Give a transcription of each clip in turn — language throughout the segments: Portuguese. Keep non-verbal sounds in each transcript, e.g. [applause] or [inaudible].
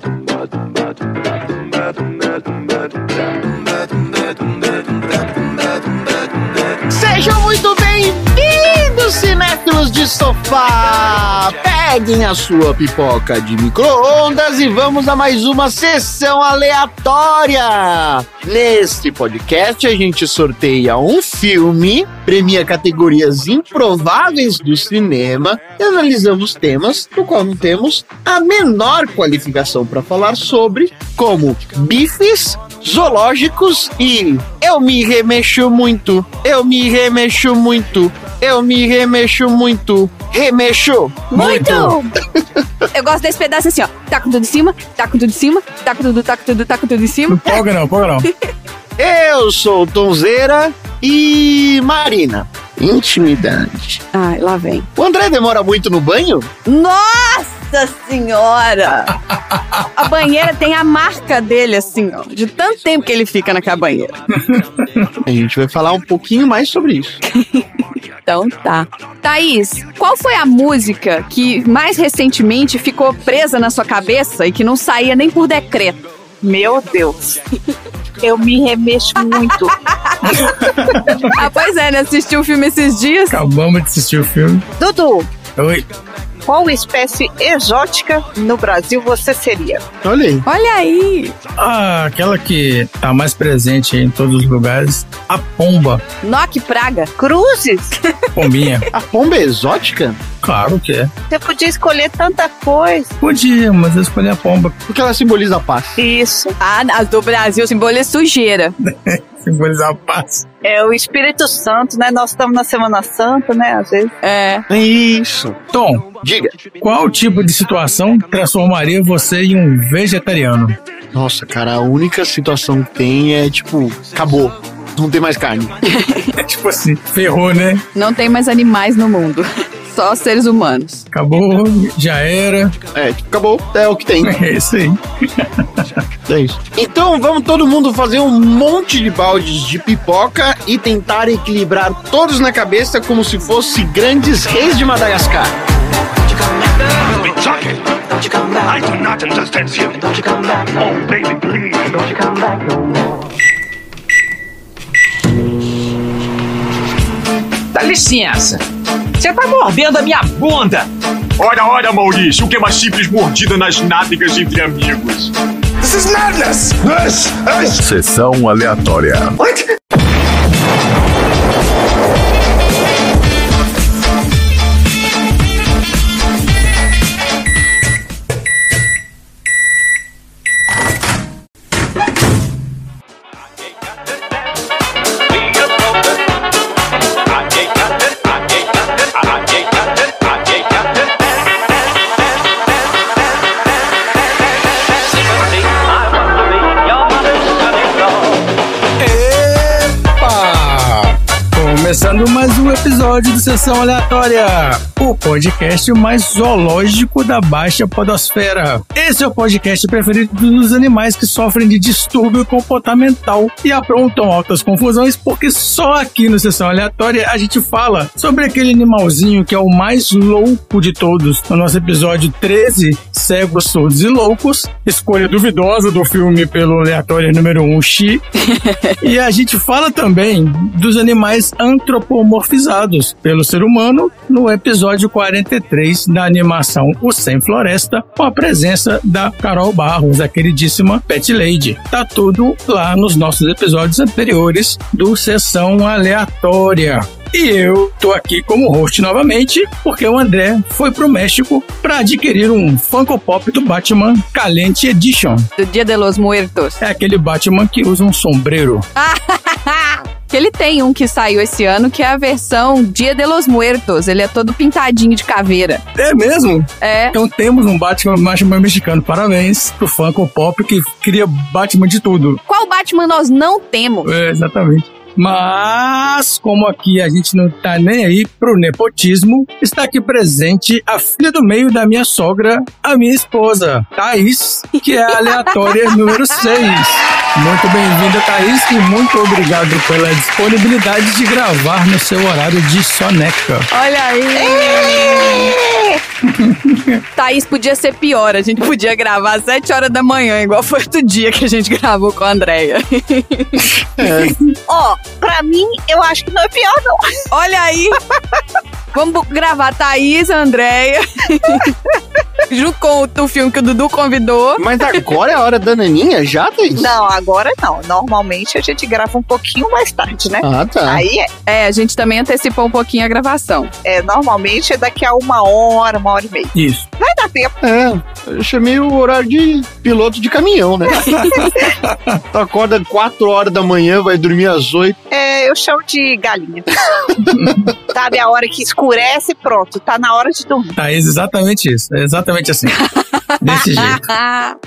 Sejam de sofá! Peguem a sua pipoca de micro-ondas e vamos a mais uma sessão aleatória! Neste podcast, a gente sorteia um filme, premia categorias improváveis do cinema e analisamos temas do qual não temos a menor qualificação para falar sobre, como bifes, zoológicos e eu me remexo muito, eu me remexo muito, eu me remexo muito, remexo Muito! Eu gosto desse pedaço assim, ó. Tá com tudo em cima, tá com tudo em cima, tá com tudo, tá com tudo, tá com tudo em cima. Polga não, polga não. [laughs] Eu sou Tonzeira e Marina. Intimidade. Ai, lá vem. O André demora muito no banho? Nossa senhora! A banheira tem a marca dele, assim, ó. De tanto tempo que ele fica naquela banheira. A gente vai falar um pouquinho mais sobre isso. [laughs] Então tá. Thaís, qual foi a música que mais recentemente ficou presa na sua cabeça e que não saía nem por decreto? Meu Deus. Eu me remexo muito. [laughs] Ah, pois é, né? Assistiu o filme esses dias? Acabamos de assistir o filme. Dudu, Oi. Qual espécie exótica no Brasil você seria? Olha aí. Olha aí! Ah, aquela que tá mais presente em todos os lugares. A pomba. Noque Praga. Cruzes? Pombinha. A pomba é exótica? Claro que é. Você podia escolher tanta coisa. Podia, mas eu escolhi a pomba. Porque ela simboliza a paz. Isso. Ah, as do Brasil [laughs] simboliza sujeira. Simbolizar a paz. É o Espírito Santo, né? Nós estamos na Semana Santa, né? Às vezes. É. Isso. Tom, Diga. qual tipo de situação transformaria você em um vegetariano? Nossa, cara, a única situação que tem é tipo, acabou. Não tem mais carne. [laughs] É tipo assim, ferrou, né? Não tem mais animais no mundo. Só seres humanos. Acabou, já era. É, tipo, acabou. É o que tem. [laughs] É isso aí. É isso. Então vamos todo mundo fazer um monte de baldes de pipoca e tentar equilibrar todos na cabeça como se fosse grandes reis de Madagascar. It's okay. I do not understand you. Oh, baby, please. Dá licença. Você tá mordendo a minha bunda. Ora, ora, Maurício, o que é uma simples mordida nas nádegas entre amigos? This is madness! Sessão aleatória. Epa! Episódio do Sessão Aleatória, o podcast mais zoológico da Baixa Podosfera. Esse é o podcast preferido dos animais que sofrem de distúrbio comportamental e aprontam altas confusões, porque só aqui no Sessão Aleatória a gente fala sobre aquele animalzinho que é o mais louco de todos. No nosso episódio 13, Cegos, Surdos e Loucos, escolha duvidosa do filme pelo aleatório número 1, Xi. [laughs] E a gente fala também dos animais antropomorfizados pelo ser humano no episódio 43 da animação O Sem Floresta, com a presença da Carol Barros, a queridíssima Pet Lady. Tá tudo lá nos nossos episódios anteriores do Sessão Aleatória. E eu tô aqui como host novamente, porque o André foi pro México para adquirir um Funko Pop do Batman Calente Edition. Do Dia de los Muertos. É aquele Batman que usa um sombreiro. [laughs] Que ele tem um que saiu esse ano, que é a versão Dia de los Muertos. Ele é todo pintadinho de caveira. É mesmo? É. Então temos um Batman, Batman mexicano. Parabéns pro Funko Pop que cria Batman de tudo. Qual Batman nós não temos? É, exatamente. Mas, como aqui a gente não tá nem aí pro nepotismo, está aqui presente a filha do meio da minha sogra, a minha esposa, Thaís, que é a aleatória [laughs] número 6. Muito bem-vinda, Thaís, e muito obrigado pela disponibilidade de gravar no seu horário de soneca. Olha aí! [laughs] Thaís podia ser pior. A gente podia gravar às 7 horas da manhã, igual foi outro dia que a gente gravou com a Andréia. Ó, pra mim, eu acho que não é pior, não. Olha aí. Vamos gravar Thaís, Andréia. Junto com o, o filme que o Dudu convidou. Mas agora é a hora da naninha já, Thaís? Não, agora não. Normalmente a gente grava um pouquinho mais tarde, né? Ah, tá. Aí é, É, a gente também antecipou um pouquinho a gravação. é, normalmente é daqui a uma hora, uma hora e meia. Isso. Vai dar tempo. É, eu chamei o horário de piloto de caminhão, né? [laughs] tu acorda 4 horas da manhã, vai dormir às 8. É, eu chamo de galinha. [laughs] Sabe, a hora que escurece, pronto, tá na hora de dormir. Thaís, exatamente isso. É exatamente assim. Desse [laughs] jeito.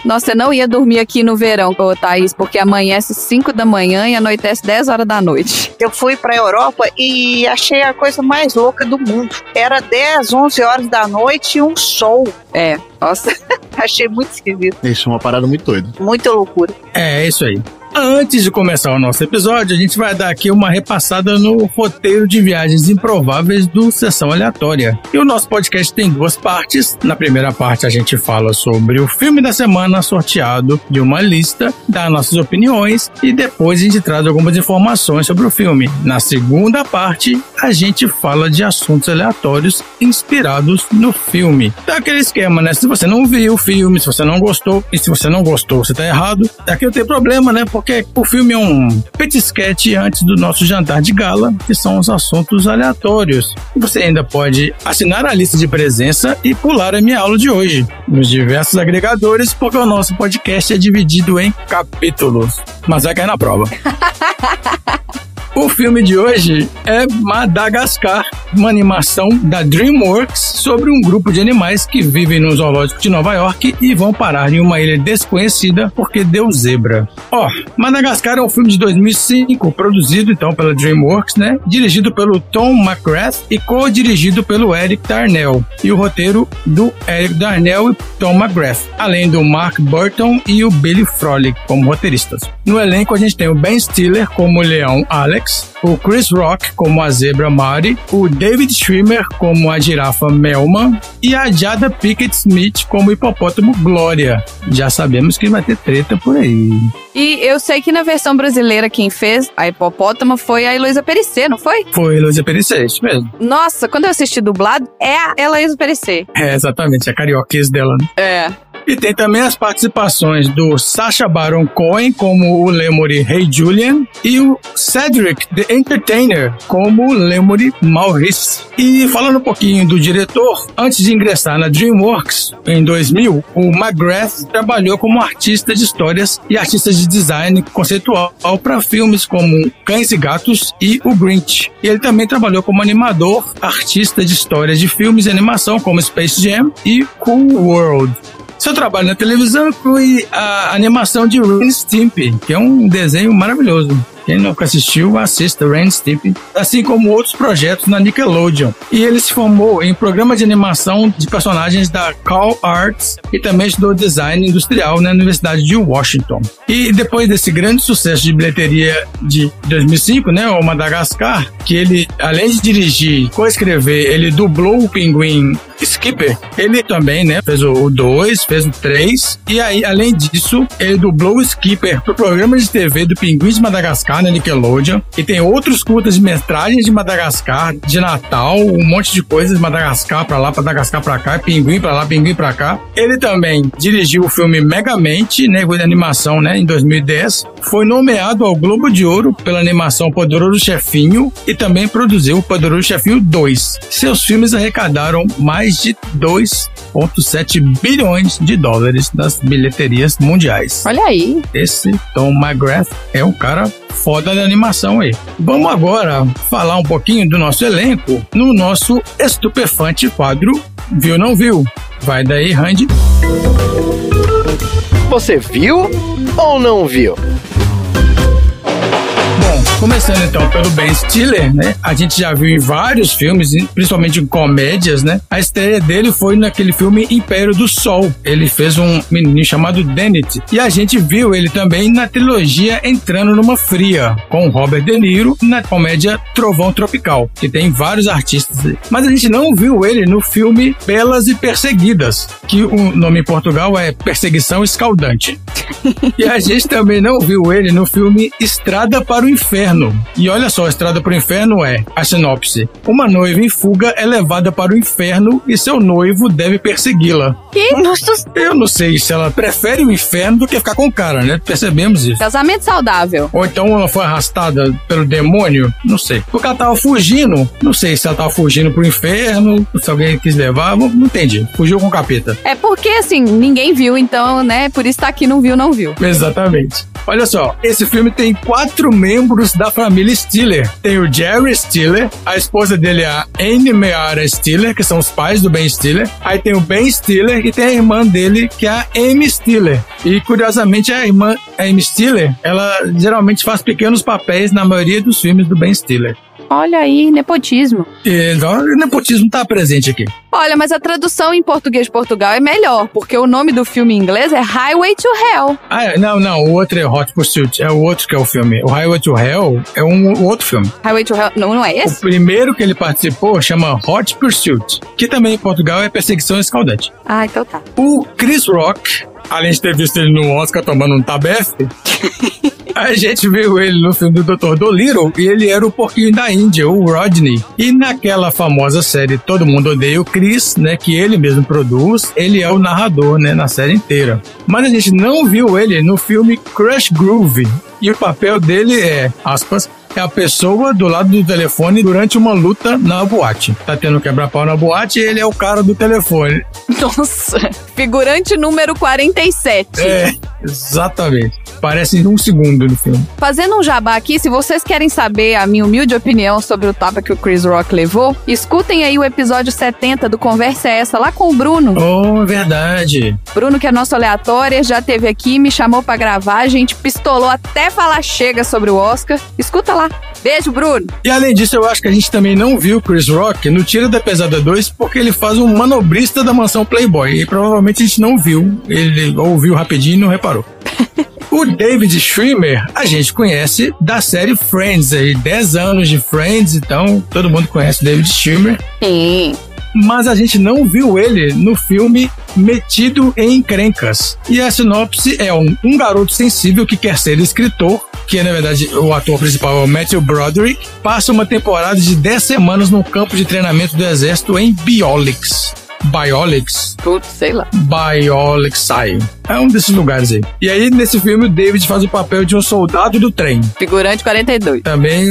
Nossa, eu não ia dormir aqui no verão, ô Thaís, porque amanhece 5 da manhã e anoitece 10 horas da noite. Eu fui pra Europa e achei a coisa mais louca do mundo. Era 10, 11 horas da noite e um sol. É, nossa. [laughs] Achei muito esquisito, Isso é uma parada muito doida. muita loucura. É, é isso aí. Antes de começar o nosso episódio, a gente vai dar aqui uma repassada no roteiro de viagens improváveis do Sessão Aleatória. E o nosso podcast tem duas partes. Na primeira parte, a gente fala sobre o filme da semana sorteado de uma lista, dá nossas opiniões e depois a gente traz algumas informações sobre o filme. Na segunda parte, a gente fala de assuntos aleatórios inspirados no filme. É aquele esquema, né? Se você não viu o filme, se você não gostou, e se você não gostou, você tá errado. Aqui eu tenho problema, né? Porque o filme é um petisquete antes do nosso jantar de gala, que são os assuntos aleatórios. Você ainda pode assinar a lista de presença e pular a minha aula de hoje nos diversos agregadores, porque o nosso podcast é dividido em capítulos. Mas vai cair na prova. [laughs] O filme de hoje é Madagascar, uma animação da DreamWorks sobre um grupo de animais que vivem no zoológico de Nova York e vão parar em uma ilha desconhecida porque deu zebra. Ó, Madagascar é um filme de 2005, produzido então pela DreamWorks, né? Dirigido pelo Tom McGrath e co-dirigido pelo Eric Darnell. E o roteiro do Eric Darnell e Tom McGrath, além do Mark Burton e o Billy Frolic como roteiristas. No elenco a gente tem o Ben Stiller como leão Alex, o Chris Rock como a zebra Mari, o David Schwimmer como a girafa Melman e a Jada Pickett Smith como o hipopótamo Glória. Já sabemos que vai ter treta por aí. E eu sei que na versão brasileira quem fez a hipopótama foi a Heloísa Perissé, não foi? Foi Luísa Perissé, isso mesmo. Nossa, quando eu assisti dublado, é a Heloísa Perissé. É, exatamente, a carioquês dela, né? É. E tem também as participações do Sacha Baron Cohen como o Lemuri Hey Julian e o Cedric the Entertainer como o Lemuri Maurice. E falando um pouquinho do diretor, antes de ingressar na DreamWorks em 2000, o McGrath trabalhou como artista de histórias e artista de design conceitual para filmes como Cães e Gatos e O Grinch. E ele também trabalhou como animador, artista de histórias de filmes e animação como Space Jam e Cool World. Seu trabalho na televisão inclui a animação de Ren Stimpy, que é um desenho maravilhoso. Quem nunca assistiu, assista Ren Stimpy, assim como outros projetos na Nickelodeon. E ele se formou em programa de animação de personagens da Cal Arts e também estudou design industrial na Universidade de Washington. E depois desse grande sucesso de bilheteria de 2005, né, o Madagascar, que ele, além de dirigir coescrever, ele dublou o pinguim Skipper, ele também, né, fez o 2, fez o 3, e aí, além disso, ele dublou o Skipper pro programa de TV do Pinguim de Madagascar na Nickelodeon, e tem outros curtas de metragens de Madagascar, de Natal, um monte de coisas de Madagascar pra lá, Madagascar pra cá, Pinguim pra lá, Pinguim pra cá. Ele também dirigiu o filme Megamente, né, de animação, né, em 2010, foi nomeado ao Globo de Ouro pela animação Poderoso Chefinho e também produziu o Poderoso Chefinho 2. Seus filmes arrecadaram mais de 2,7 bilhões de dólares nas bilheterias mundiais. Olha aí. Esse Tom McGrath é um cara foda da animação aí. Vamos agora falar um pouquinho do nosso elenco no nosso estupefante quadro Viu Não Viu. Vai daí, Randy. Você viu ou não viu? Bom, Começando então pelo Ben Stiller, né? A gente já viu em vários filmes, principalmente em comédias, né? A estreia dele foi naquele filme Império do Sol. Ele fez um menininho chamado Dennett. E a gente viu ele também na trilogia Entrando numa Fria, com Robert De Niro, na comédia Trovão Tropical, que tem vários artistas. Mas a gente não viu ele no filme Belas e Perseguidas, que o nome em Portugal é Perseguição Escaldante. [laughs] e a gente também não viu ele no filme Estrada para o Inferno Inferno. E olha só, a Estrada para o Inferno é a sinopse. Uma noiva em fuga é levada para o inferno e seu noivo deve persegui-la. Que? Nossa, Eu não sei se ela prefere o inferno do que ficar com o cara, né? Percebemos isso. Casamento saudável. Ou então ela foi arrastada pelo demônio, não sei. Porque ela tava fugindo, não sei se ela tava fugindo pro inferno, se alguém quis levar, não, não entendi. Fugiu com o capeta. É porque, assim, ninguém viu, então, né? Por isso tá aqui, não viu, não viu. Exatamente. Olha só, esse filme tem quatro membros da família Stiller. Tem o Jerry Stiller, a esposa dele é a Anne Meara Stiller, que são os pais do Ben Stiller. Aí tem o Ben Stiller e tem a irmã dele, que é a Amy Stiller. E curiosamente a irmã Amy Stiller, ela geralmente faz pequenos papéis na maioria dos filmes do Ben Stiller. Olha aí, nepotismo. Então, o nepotismo tá presente aqui. Olha, mas a tradução em português de Portugal é melhor, porque o nome do filme em inglês é Highway to Hell. Ah, é, não, não, o outro é Hot Pursuit, é o outro que é o filme. O Highway to Hell é um o outro filme. Highway to Hell, não, não é O esse? primeiro que ele participou chama Hot Pursuit, que também em Portugal é Perseguição Escaldante. Ah, então tá. O Chris Rock, além de ter visto ele no Oscar tomando um tabefe, [laughs] a gente viu ele no filme do Dr. Dolittle e ele era o porquinho da Índia, o Rodney. E naquela famosa série Todo Mundo Odeia o Chris, né, que ele mesmo produz, ele é o narrador, né, na série inteira. Mas a gente não viu ele no filme Crush Groove. E o papel dele é, aspas, é a pessoa do lado do telefone durante uma luta na boate. Tá tendo quebra-pau na boate e ele é o cara do telefone. Nossa. Figurante número 47. É, exatamente. Parece um segundo no filme. Fazendo um jabá aqui, se vocês querem saber a minha humilde opinião sobre o tapa que o Chris Rock levou, escutem aí o episódio 70 do Conversa é Essa lá com o Bruno. Oh, verdade. Bruno, que é nosso aleatório, já teve aqui, me chamou pra gravar, a gente pistolou até falar chega sobre o Oscar. Escuta lá. Beijo, Bruno. E além disso, eu acho que a gente também não viu o Chris Rock no Tira da Pesada 2 porque ele faz um manobrista da mansão Playboy. E provavelmente a gente não viu. Ele ouviu rapidinho e não reparou. O David Schwimmer a gente conhece da série Friends, aí 10 anos de Friends, então todo mundo conhece o David Schwimmer. Sim. mas a gente não viu ele no filme Metido em Encrencas. E a sinopse é um, um garoto sensível que quer ser escritor, que na verdade o ator principal é o Matthew Broderick, passa uma temporada de 10 semanas num campo de treinamento do exército em Biolix. Biolix? Putz, sei lá. Biolixai. É um desses lugares aí. E aí, nesse filme, o David faz o papel de um soldado do trem Figurante 42. também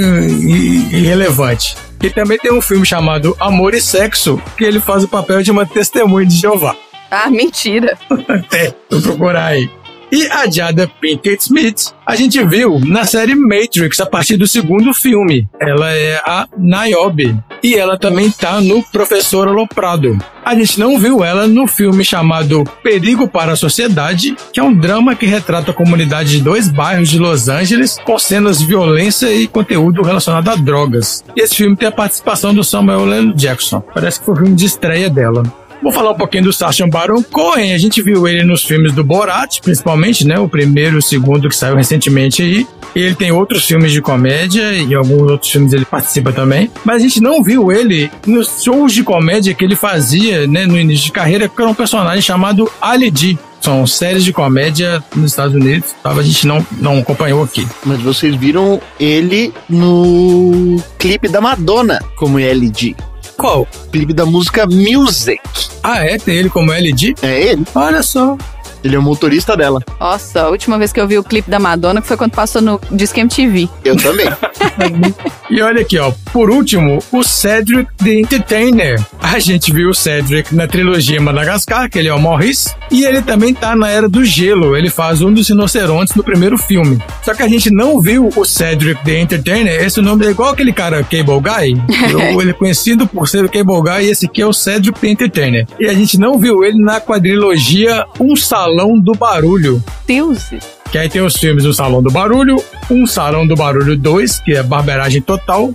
irrelevante. E também tem um filme chamado Amor e Sexo, que ele faz o papel de uma testemunha de Jeová. Ah, mentira. Até, [laughs] vou procurar aí. E a Jada Pinkett Smith, a gente viu na série Matrix a partir do segundo filme. Ela é a Niobe. E ela também tá no Professor Aloprado. A gente não viu ela no filme chamado Perigo para a Sociedade, que é um drama que retrata a comunidade de dois bairros de Los Angeles com cenas de violência e conteúdo relacionado a drogas. E esse filme tem a participação do Samuel L. Jackson. Parece que foi o filme de estreia dela. Vou falar um pouquinho do Sacha Baron Cohen. A gente viu ele nos filmes do Borat, principalmente, né? O primeiro e o segundo que saiu recentemente aí. E ele tem outros filmes de comédia e alguns outros filmes ele participa também. Mas a gente não viu ele nos shows de comédia que ele fazia, né, no início de carreira, que era um personagem chamado Ali G. São séries de comédia nos Estados Unidos. A gente não, não acompanhou aqui. Mas vocês viram ele no clipe da Madonna como LG. Qual? Clipe da música Music. Ah, é? Tem ele como LG? É ele. Olha só. Ele é o motorista dela. Nossa, a última vez que eu vi o clipe da Madonna foi quando passou no Disque MTV. Eu também. [laughs] E olha aqui, ó. Por último, o Cedric the Entertainer. A gente viu o Cedric na trilogia Madagascar, que ele é o Maurice, e ele também tá na Era do Gelo. Ele faz um dos rinocerontes no primeiro filme. Só que a gente não viu o Cedric the Entertainer. Esse nome é igual aquele cara Cable Guy. [laughs] Eu- ele é conhecido por ser o Cable Guy, e esse aqui é o Cedric the Entertainer. E a gente não viu ele na quadrilogia Um Salão do Barulho Deus. que Que aí tem os filmes O Salão do Barulho, um Salão do Barulho 2, que é barberagem total,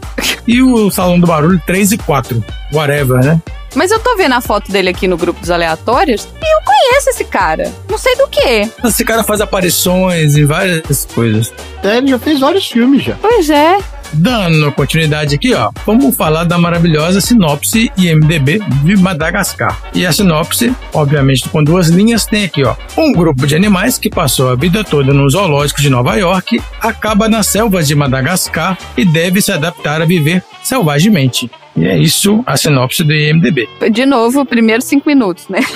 e o Salão do Barulho 3 e 4. Whatever, né? Mas eu tô vendo a foto dele aqui no grupo dos aleatórios e eu conheço esse cara. Não sei do que. Esse cara faz aparições em várias coisas. É, ele já fez vários filmes já. Pois é. Dando continuidade aqui, ó, vamos falar da maravilhosa sinopse IMDB de Madagascar. E a sinopse, obviamente com duas linhas, tem aqui, ó, um grupo de animais que passou a vida toda no zoológico de Nova York acaba nas selvas de Madagascar e deve se adaptar a viver selvagemente. E é isso a sinopse do IMDB. De novo, primeiros cinco minutos, né? [laughs]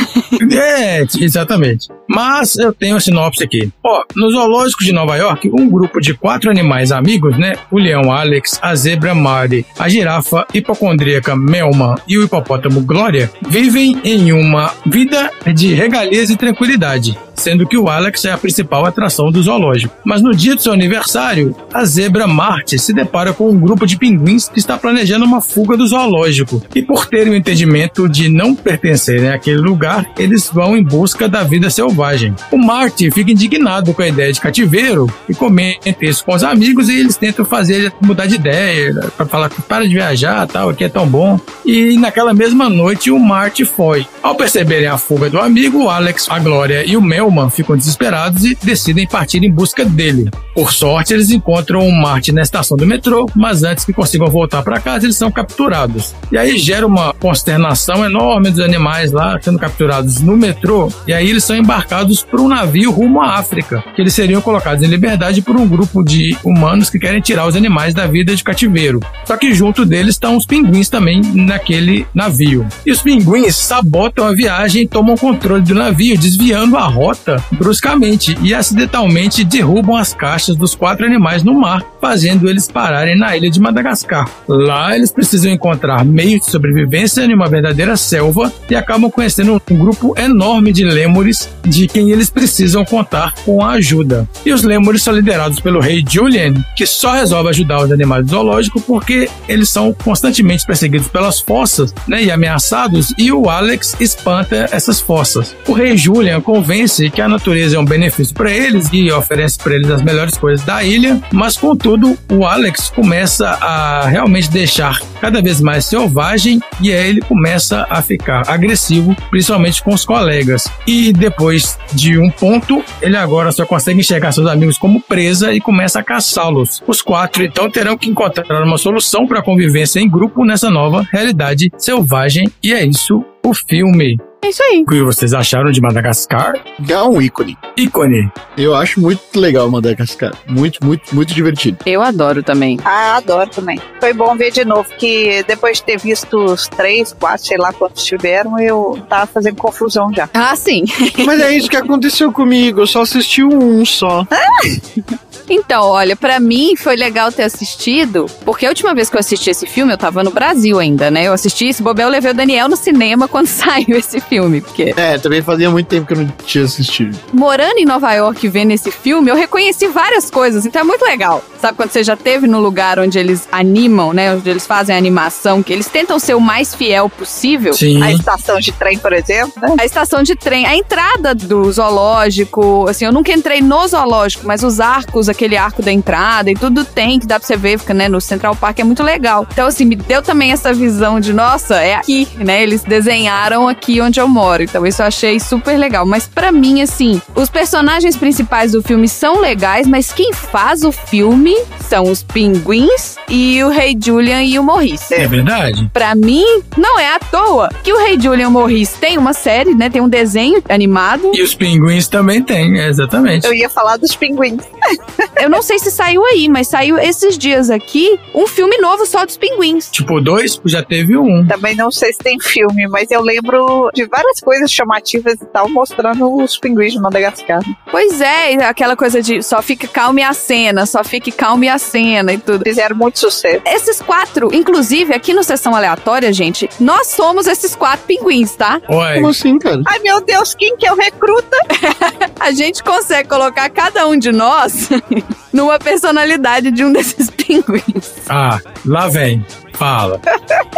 É, exatamente. Mas eu tenho a sinopse aqui. Ó, no zoológico de Nova York, um grupo de quatro animais amigos, né? O leão Alex, a zebra Mari, a girafa hipocondríaca Melman e o hipopótamo Glória vivem em uma vida de regalias e tranquilidade, sendo que o Alex é a principal atração do zoológico. Mas no dia do seu aniversário, a zebra Marte se depara com um grupo de pinguins que está planejando uma fuga do zoológico. E por terem o entendimento de não pertencerem àquele lugar, eles vão em busca da vida selvagem. O Marty fica indignado com a ideia de cativeiro e comenta isso com os amigos e eles tentam fazer ele mudar de ideia, para falar que para de viajar, tal, aqui é tão bom. E naquela mesma noite o Marty foi. Ao perceberem a fuga do amigo, Alex, a Glória e o Melman ficam desesperados e decidem partir em busca dele. Por sorte, eles encontram o Marty na estação do metrô, mas antes que consigam voltar para casa, eles são capturados. E aí gera uma consternação enorme dos animais lá sendo capturados no metrô, e aí eles são embarcados por um navio rumo à África, que eles seriam colocados em liberdade por um grupo de humanos que querem tirar os animais da vida de cativeiro. Só que junto deles estão os pinguins também naquele navio. E os pinguins sabotam a viagem e tomam controle do navio, desviando a rota bruscamente e acidentalmente derrubam as caixas dos quatro animais no mar, fazendo eles pararem na ilha de Madagascar. Lá eles precisam encontrar meios de sobrevivência em uma verdadeira selva e acabam conhecendo um grupo enorme de lêmures de quem eles precisam contar com a ajuda. E os lêmures são liderados pelo rei Julian, que só resolve ajudar os animais do zoológico porque eles são constantemente perseguidos pelas fossas né, e ameaçados, e o Alex espanta essas fossas. O rei Julian convence que a natureza é um benefício para eles e oferece para eles as melhores coisas da ilha, mas contudo, o Alex começa a realmente deixar cada vez mais selvagem e aí ele começa a ficar agressivo, principalmente com os colegas. E depois de um ponto, ele agora só consegue enxergar seus amigos como presa e começa a caçá-los. Os quatro então terão que encontrar uma solução para a convivência em grupo nessa nova realidade selvagem e é isso o filme. É isso aí. O que vocês acharam de Madagascar? É um ícone. Ícone. Eu acho muito legal Madagascar. Muito, muito, muito divertido. Eu adoro também. Ah, adoro também. Foi bom ver de novo, que depois de ter visto os três, quatro, sei lá quantos tiveram, eu tava fazendo confusão já. Ah, sim. Mas é isso que aconteceu comigo. Eu só assisti um só. [laughs] Então, olha, pra mim foi legal ter assistido, porque a última vez que eu assisti esse filme, eu tava no Brasil ainda, né? Eu assisti esse Bobel, levei o Daniel no cinema [laughs] quando saiu esse filme, porque É, também fazia muito tempo que eu não tinha assistido. morando em Nova York vendo esse filme, eu reconheci várias coisas, então é muito legal. Sabe quando você já teve no lugar onde eles animam, né? Onde eles fazem a animação, que eles tentam ser o mais fiel possível. Sim. A estação de trem, por exemplo, né? A estação de trem, a entrada do zoológico, assim, eu nunca entrei no zoológico, mas os arcos, aquele arco da entrada e tudo tem, que dá pra você ver, fica, né, no Central Park, é muito legal. Então, assim, me deu também essa visão de, nossa, é aqui, né, eles desenharam aqui onde eu moro, então isso eu achei super legal. Mas pra mim, assim, os personagens principais do filme são legais, mas quem faz o filme são os pinguins e o Rei Julian e o Maurice. É verdade? Pra mim, não é à toa que o Rei Julian Morris tem uma série, né? Tem um desenho animado. E os pinguins também têm, é, exatamente. Eu ia falar dos pinguins. [laughs] Eu não sei se saiu aí, mas saiu esses dias aqui um filme novo só dos pinguins. Tipo, dois, já teve um. Também não sei se tem filme, mas eu lembro de várias coisas chamativas e tal, mostrando os pinguins de Madagascar. Pois é, aquela coisa de só fique calmo e a cena, só fique calmo e a cena e tudo. Fizeram muito sucesso. Esses quatro, inclusive aqui no Sessão Aleatória, gente, nós somos esses quatro pinguins, tá? Ué, Como assim, cara? Ai, meu Deus, quem que é o recruta? [laughs] A gente consegue colocar cada um de nós [laughs] numa personalidade de um desses pinguins. ah, lá vem. Fala.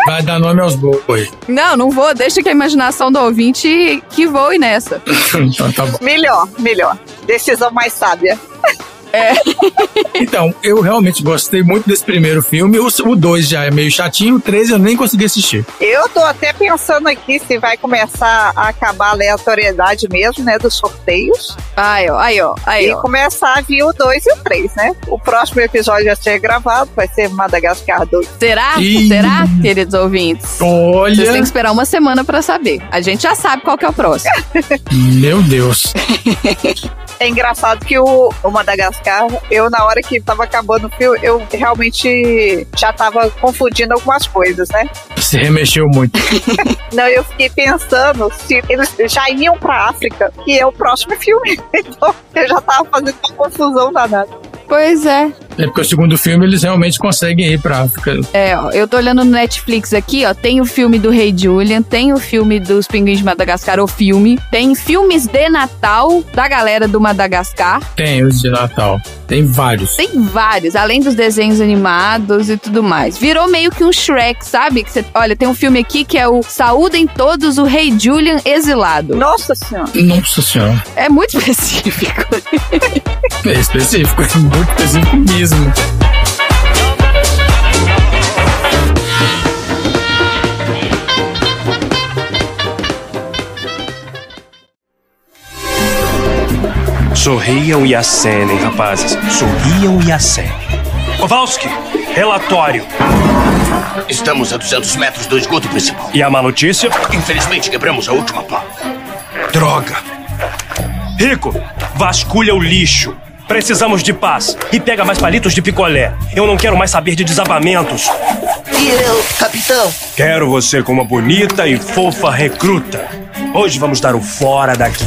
Vai dar nome aos bois. Não, não vou. Deixa que a imaginação do ouvinte que voe nessa. [laughs] então tá bom. Melhor, melhor. Decisão mais sábia. [laughs] Então, eu realmente gostei muito desse primeiro filme. O 2 já é meio chatinho, o 3 eu nem consegui assistir. Eu tô até pensando aqui se vai começar a acabar a aleatoriedade mesmo, né, dos sorteios. Aí, ó, aí, ó, aí, E ó. começar a vir o 2 e o 3, né? O próximo episódio já ser gravado, vai ser Madagascar 2. Será? Ih. Será, queridos ouvintes? Vocês Olha, têm que esperar uma semana pra saber. A gente já sabe qual que é o próximo. [laughs] meu Deus. [laughs] É engraçado que o, o Madagascar, eu na hora que tava acabando o filme, eu realmente já tava confundindo algumas coisas, né? Se remexeu muito. [laughs] Não, eu fiquei pensando se eles já iam pra África, que é o próximo filme. [laughs] Então, eu já tava fazendo uma confusão danada. Pois é. É porque o segundo filme eles realmente conseguem ir pra África. É, ó, eu tô olhando no Netflix aqui, ó, tem o filme do Rei Julian, tem o filme dos Pinguins de Madagascar, o filme, tem filmes de Natal da galera do Madagascar, Tem os de Natal. Tem vários. tem vários, além dos desenhos animados e tudo mais. Virou meio que um Shrek, sabe? Que você, olha, tem um filme aqui que é o Saúdem Todos o Rei Julian Exilado. Nossa Senhora. Nossa senhora. É muito [laughs] específico. É específico. Muito específico mesmo. Sorriam e acenem, rapazes. Sorriam e acenem. Kowalski, relatório. Estamos a 200 metros do esgoto principal. E a má notícia? Infelizmente, quebramos a última pá. Droga. Rico, vasculha o lixo. Precisamos de paz. E pega mais palitos de picolé. Eu não quero mais saber de desabamentos. E eu, capitão? Quero você como uma bonita e fofa recruta. Hoje vamos dar o fora daqui.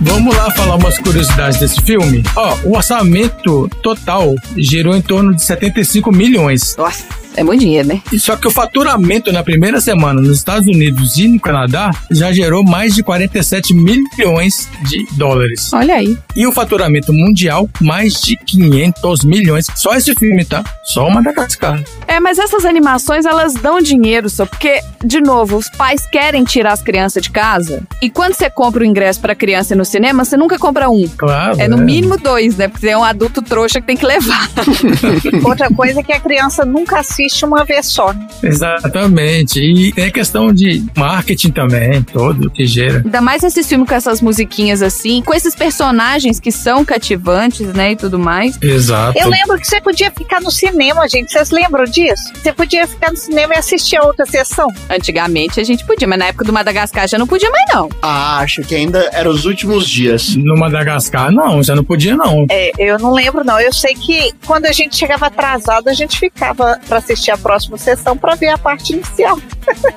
Vamos lá falar umas curiosidades desse filme. Ó, o orçamento total girou em torno de 75 milhões. Nossa, é muito dinheiro, né? E Só que o faturamento na primeira semana nos Estados Unidos e no Canadá já gerou mais de 47 milhões de dólares. Olha aí. E o faturamento mundial, mais de 500 milhões. Só esse filme, tá? Só o Madagascar. É, mas essas animações, elas dão dinheiro só porque, de novo, os pais querem tirar as crianças de casa. E quando você compra o ingresso pra criança no cinema, você nunca compra um. Claro. É no mínimo dois, né? Porque é um adulto trouxa que tem que levar. [laughs] Outra coisa é que a criança nunca assiste uma vez só. Exatamente. E tem a questão de marketing também, todo que gera. Ainda mais esse filme com essas musiquinhas assim, com esses personagens que são cativantes, né? E tudo mais. Exato. Eu lembro que você podia ficar no cinema, gente. Vocês lembram disso? Você podia ficar no cinema e assistir a outra sessão. Antigamente a gente podia, mas na época do Madagascar já não podia mais, não. Ah, acho que ainda eram os últimos dias. No Madagascar, não, já não podia, não. É, eu não lembro, não. Eu sei que quando a gente chegava atrasado, a gente ficava pra assistir a próxima sessão pra ver a parte inicial.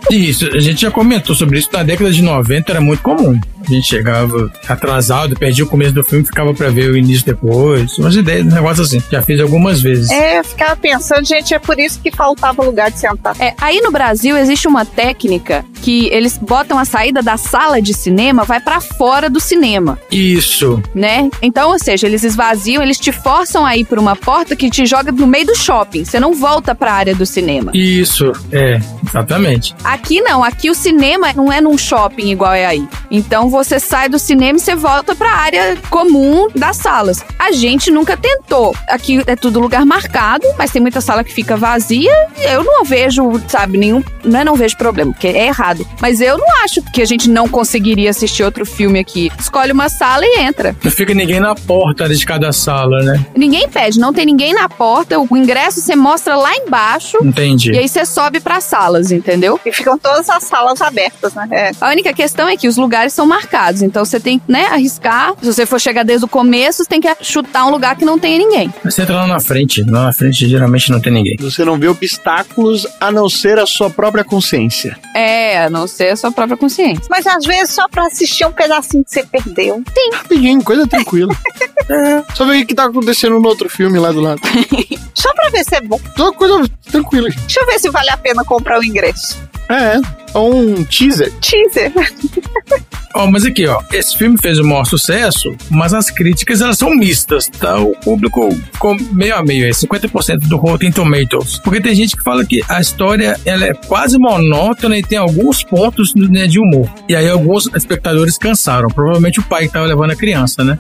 Isso, a gente já comentou sobre isso na década de 90, era muito comum. A gente chegava atrasado, perdia o começo do filme, ficava pra ver o início depois. Umas ideias, um negócio assim. Já fiz algumas vezes. É, eu ficava pensando, gente, é por isso que faltava lugar de sentar. É, aí no Brasil existe uma técnica que eles botam a saída da sala de cinema, vai pra fora do cinema, Isso. né? Então, ou seja, eles esvaziam, eles te forçam a ir por uma porta que te joga no meio do shopping. Você não volta pra área do cinema. Isso, é, exatamente. Aqui não, aqui o cinema não é num shopping igual é aí. Então você sai do cinema e você volta pra área comum das salas. A gente nunca tentou. Aqui é tudo lugar marcado, mas tem muita sala que fica vazia. e Eu não vejo, sabe, nenhum. Não é não vejo problema, porque é errado. Mas eu não acho que a gente não conseguiria assistir outro filme aqui. Escolhe uma sala e entra. Não fica ninguém na porta de cada sala, né? Ninguém pede, não tem ninguém na porta. O ingresso você mostra lá embaixo. Entendi. E aí você sobe para salas, entendeu? E ficam todas as salas abertas, né? É. A única questão é que os lugares são marcados, então você tem que, né, arriscar. Se você for chegar desde o começo, você tem que chutar um lugar que não tenha ninguém. Você entra lá na frente. Lá na frente geralmente não tem ninguém. Você não vê obstáculos a não ser a sua própria consciência. É, a não ser a sua própria consciência. Mas às vezes só pra assistir um pedacinho que você perdeu. Rapidinho, coisa tranquila. [laughs] É, Só ver o que tá acontecendo no outro filme lá do lado. Só pra ver se é bom. Toda coisa tranquila. Deixa eu ver se vale a pena comprar o ingresso. É, um teaser. Teaser. [laughs] Ó, mas aqui, ó, esse filme fez o maior sucesso, mas as críticas elas são mistas, tá? O público ficou meio a meio, é 50% do Rotten Tomatoes. Porque tem gente que fala que a história ela é quase monótona e tem alguns pontos né, de humor. E aí alguns espectadores cansaram. Provavelmente o pai que tava levando a criança, né?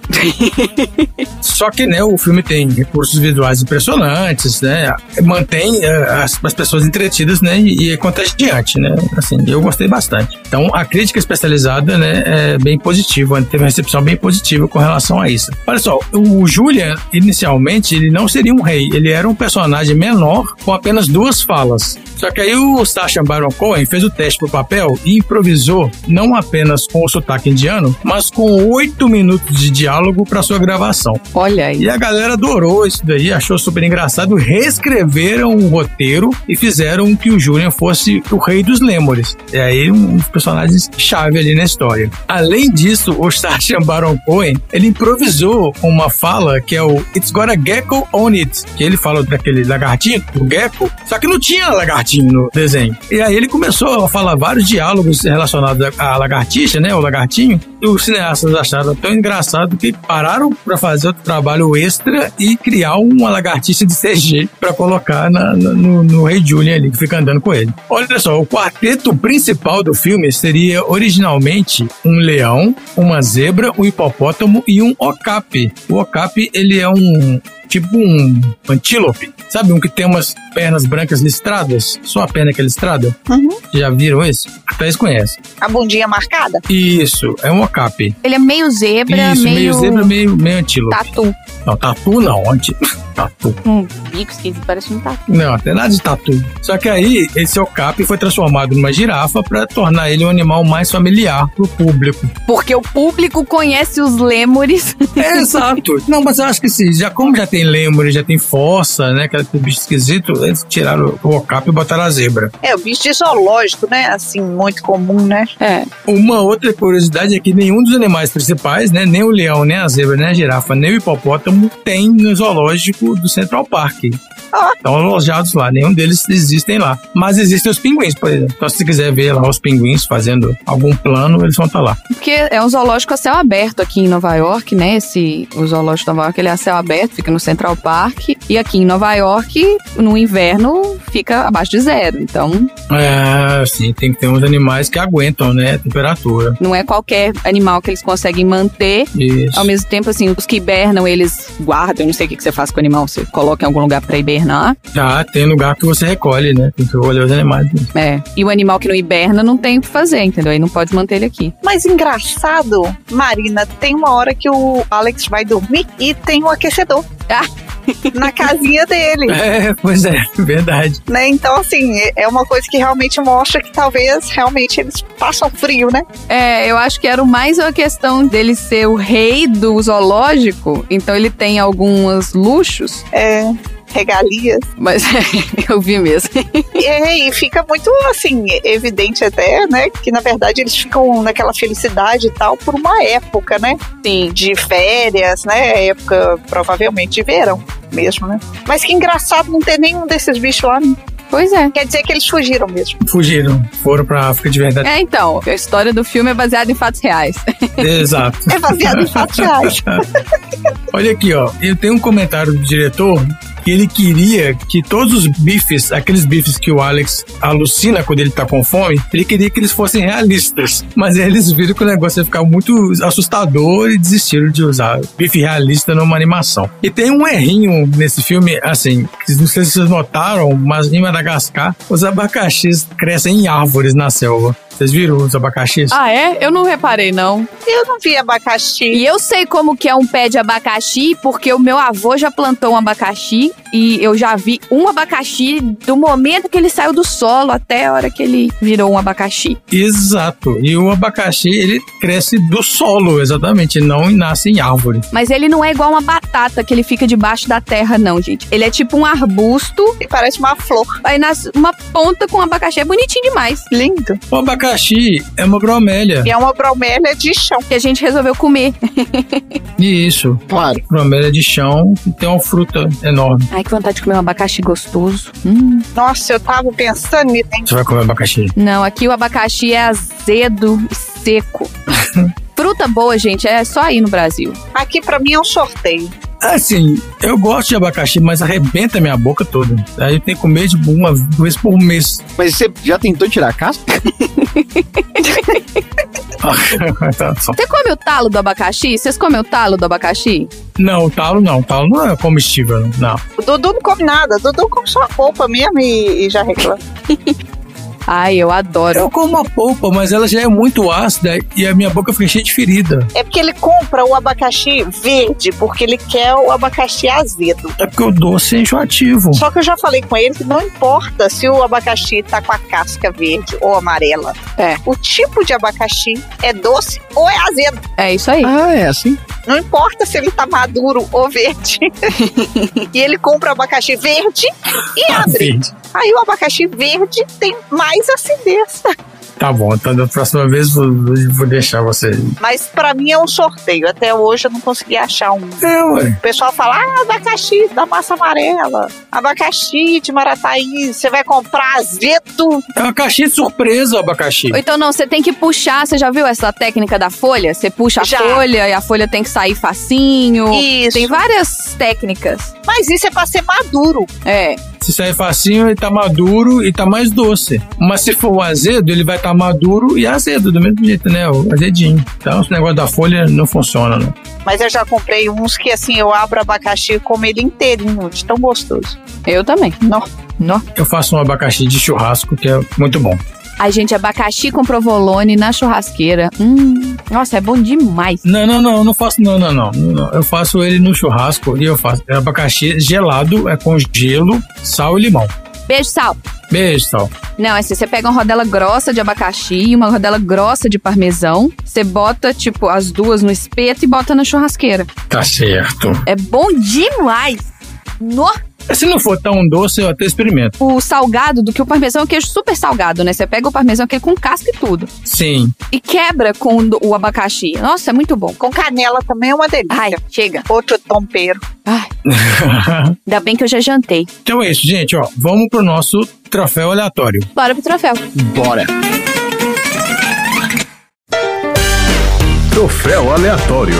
[laughs] Só que, né, o filme tem recursos visuais impressionantes, né? Mantém eh, as, as pessoas entretidas, né? E é contagiante, né? Assim, eu gostei bastante. Então, a crítica especializada, né, é bem positiva, teve uma recepção bem positiva com relação a isso. Olha só, o Julian, inicialmente, ele não seria um rei, ele era um personagem menor com apenas duas falas. Só que aí o Sacha Baron Cohen fez o teste pro papel e improvisou não apenas com o sotaque indiano, mas com oito minutos de diálogo para sua gravação. Olha aí. E a galera adorou isso daí, achou super engraçado, reescreveram o roteiro e fizeram que o Julian fosse o rei dos Lêmures. E aí um dos personagens chave ali na história. Além disso, o Sacha Baron Cohen, ele improvisou uma fala que é o It's got a gecko on it, que ele fala daquele lagartinho, o gecko, só que não tinha lagartinho no desenho. E aí ele começou a falar vários diálogos relacionados à lagartixa, né, o lagartinho, e os cineastas acharam tão engraçado que pararam para fazer outro trabalho extra e criar uma lagartixa de CG para colocar na, no, no Rei Julian ali, que fica andando com ele. Olha só, o quarteto principal do filme seria originalmente um leão, uma zebra, um hipopótamo e um okapi. O okapi, ele é um tipo um antílope. Sabe um que tem umas pernas brancas listradas? Só a perna que é listrada? Uhum. Já viram esse? Até eles conhecem. A bundinha marcada? Isso, é um okapi. Ele é meio zebra, Isso, meio... meio zebra, meio, meio antílope. Tatu. Não, tatu não, anti... [laughs] tatu. Um bico esquisito, parece um tatu. Não, tem nada de tatu. Só que aí, esse okapi foi transformado numa girafa para tornar ele um animal mais familiar pro público. Porque o público conhece os lêmures. É, [laughs] exato. Não, mas eu acho que sim, já como já tem lêmure, já tem fossa, né, aquele bicho esquisito, eles tiraram o okapi e botaram a zebra. É, o bicho de zoológico, né? Assim, muito comum, né? É. Uma outra curiosidade é que nenhum dos animais principais, né, nem o leão, nem a zebra, nem a girafa, nem o hipopótamo tem no zoológico do Central Park. Estão alojados lá, nenhum deles existem lá. Mas existem os pinguins, por exemplo. Então, se você quiser ver lá os pinguins fazendo algum plano, eles vão estar lá. Porque é um zoológico a céu aberto aqui em Nova York, né? Esse, o zoológico de Nova York ele é a céu aberto, fica no Central Park. E aqui em Nova York, no inverno, fica abaixo de zero. Então, É, sim, tem que ter uns animais que aguentam, né, a temperatura. não é qualquer animal que eles conseguem manter. Isso. Ao mesmo tempo, assim, os que hibernam, eles guardam. Eu não sei o que que você faz com o animal. Você coloca em algum lugar pra hibernar. Já tem lugar que você recolhe, né? Tem que recolher os animais. É. E o animal que não hiberna não tem o que fazer, entendeu? Aí não pode manter ele aqui. Mas engraçado, Marina, tem uma hora que o Alex vai dormir e tem um aquecedor. Ah. Na [laughs] casinha dele. É, pois é, [laughs] verdade. Né? Então, assim, é uma coisa que realmente mostra que talvez realmente eles passam frio, né? É, eu acho que era mais uma questão dele ser o rei do zoológico, então ele tem alguns luxos, É, regalias. mas [laughs] eu vi mesmo. É, e fica muito, assim, evidente até, né? Que na verdade eles ficam naquela felicidade e tal por uma época, né? Sim. De férias, né? Época provavelmente de verão mesmo, né? Mas que engraçado não ter nenhum desses bichos lá. né? Pois é. Quer dizer que eles fugiram mesmo. Fugiram, foram pra África de verdade. É, então, a história do filme é baseada em fatos reais. Exato. É baseado em fatos reais. [laughs] Olha aqui, ó. Eu tenho um comentário do diretor que ele queria que todos os bifes, aqueles bifes que o Alex alucina quando ele tá com fome, ele queria que eles fossem realistas. Mas eles viram que o negócio ia ficar muito assustador e desistiram de usar bife realista numa animação. E tem um errinho nesse filme, assim, que não sei se vocês notaram, mas em Madagascar, os abacaxis crescem em árvores na selva. Vocês viram os abacaxis? ah, é? Eu não reparei, não. Eu não vi abacaxi. E eu sei como que é um pé de abacaxi, porque o meu avô já plantou um abacaxi e eu já vi um abacaxi do momento que ele saiu do solo até a hora que ele virou um abacaxi. Exato. E o abacaxi, ele cresce do solo, exatamente, não nasce em árvore. Mas ele não é igual uma batata que ele fica debaixo da terra, não, gente. Ele é tipo um arbusto, E parece uma flor. aí nasce uma ponta com abacaxi. É bonitinho demais. Lindo. O abacaxi é uma bromélia. E é uma bromélia de chão. Que a gente resolveu comer. [laughs] Isso. Claro. Bromélia de chão que tem uma fruta enorme. Ai, Ai, que vontade de comer um abacaxi gostoso. Hum. Nossa, eu tava pensando nisso, hein? Você vai comer abacaxi? Não, aqui o abacaxi é azedo e seco. [laughs] Fruta boa, gente, é só aí no Brasil. Aqui pra mim é um sorteio. Assim, eu gosto de abacaxi, mas arrebenta a minha boca toda. Aí eu tenho que comer tipo, uma vez por mês. Mas você já tentou tirar a casca? [laughs] [laughs] Você come o talo do abacaxi? Vocês comem o talo do abacaxi? não, o talo não. O talo não é comestível, não. O Dudu não come nada. O Dudu come só a polpa mesmo e, e já reclama. [laughs] Ai, eu adoro. Eu como a polpa, mas ela já é muito ácida e a minha boca fica cheia de ferida. É porque ele compra o abacaxi verde, porque ele quer o abacaxi azedo. É porque o doce é enjoativo. Só que eu já falei com ele que não importa se o abacaxi tá com a casca verde ou amarela. É. O tipo de abacaxi é doce ou é azedo. É isso aí. Ah, é assim? Não importa se ele tá maduro ou verde. [laughs] e ele compra o abacaxi verde e abre. Verde. Aí o abacaxi verde tem mais acidez. Tá bom, então da próxima vez vou, vou deixar você. Mas pra mim é um sorteio. Até hoje eu não consegui achar um. É, ué. O pessoal fala, ah, abacaxi da massa amarela, abacaxi de Marataí, você vai comprar azedo. É uma caixinha de surpresa o abacaxi. Ou então não, você tem que puxar, você já viu essa técnica da folha? Você puxa a Já. folha e a folha tem que sair facinho. Isso. Tem várias técnicas. Mas isso é pra ser maduro. É. Se sair facinho, ele tá maduro e tá mais doce. Mas se for o azedo, ele vai estar maduro e azedo, do mesmo jeito, né? O azedinho. Então, esse negócio da folha não funciona, né? Mas eu já comprei uns que assim, eu abro o abacaxi e como ele inteirinho, de tão gostoso. Eu também. Não. Nó. Eu faço um abacaxi de churrasco, que é muito bom. Ai, gente, abacaxi com provolone na churrasqueira. Hum, nossa, é bom demais. Não, não, não, eu não faço, não, não, não, não. Eu faço ele no churrasco e eu faço é abacaxi gelado, é com gelo, sal e limão. Beijo, Sal. Beijo, sal. Não, é assim, você pega uma rodela grossa de abacaxi e uma rodela grossa de parmesão. Você bota, tipo, as duas no espeto e bota na churrasqueira. Tá certo. É bom demais. No... Se não for tão doce, eu até experimento. O salgado do que o parmesão é um queijo super salgado, né? Você pega o parmesão aquele com casca e tudo. Sim. E quebra com o abacaxi. Nossa, é muito bom. Com canela também é uma delícia. Ai, chega. Outro tompeiro. Ai, [laughs] ainda bem que eu já jantei. então é isso, gente, ó. Vamos pro nosso troféu aleatório. Bora pro troféu. Bora. Troféu aleatório.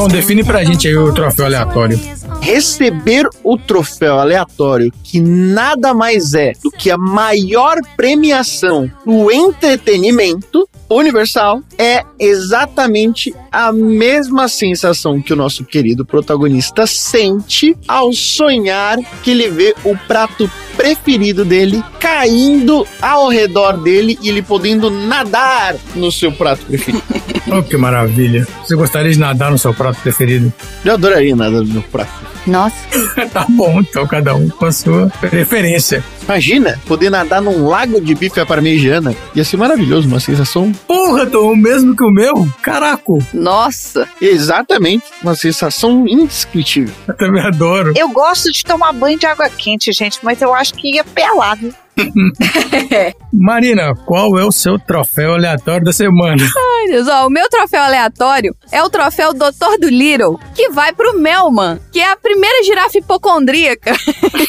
Então define pra gente aí o troféu aleatório. Receber o troféu aleatório, que nada mais é do que a maior premiação do entretenimento universal, é exatamente a mesma sensação que o nosso querido protagonista sente ao sonhar que ele vê o prato preferido dele caindo ao redor dele e ele podendo nadar no seu prato preferido. [laughs] Oh, que maravilha. Você gostaria de nadar no seu prato preferido? Eu adoraria nadar no meu prato. Nossa. [laughs] tá bom, então cada um com a sua preferência. Imagina poder nadar num lago de bife à parmegiana. Ia ser maravilhoso, uma sensação. Porra, Tom, mesmo que o meu? Caraca, Nossa. Exatamente, uma sensação indescritível. eu também adoro. Eu gosto de tomar banho de água quente, gente, mas eu acho que ia pelado. [laughs] Marina, qual é o seu troféu aleatório da semana? [laughs] Ai, Deus, ó, o meu troféu aleatório é o troféu Doutor do Little, que vai pro Melman, que é a primeira girafa hipocondríaca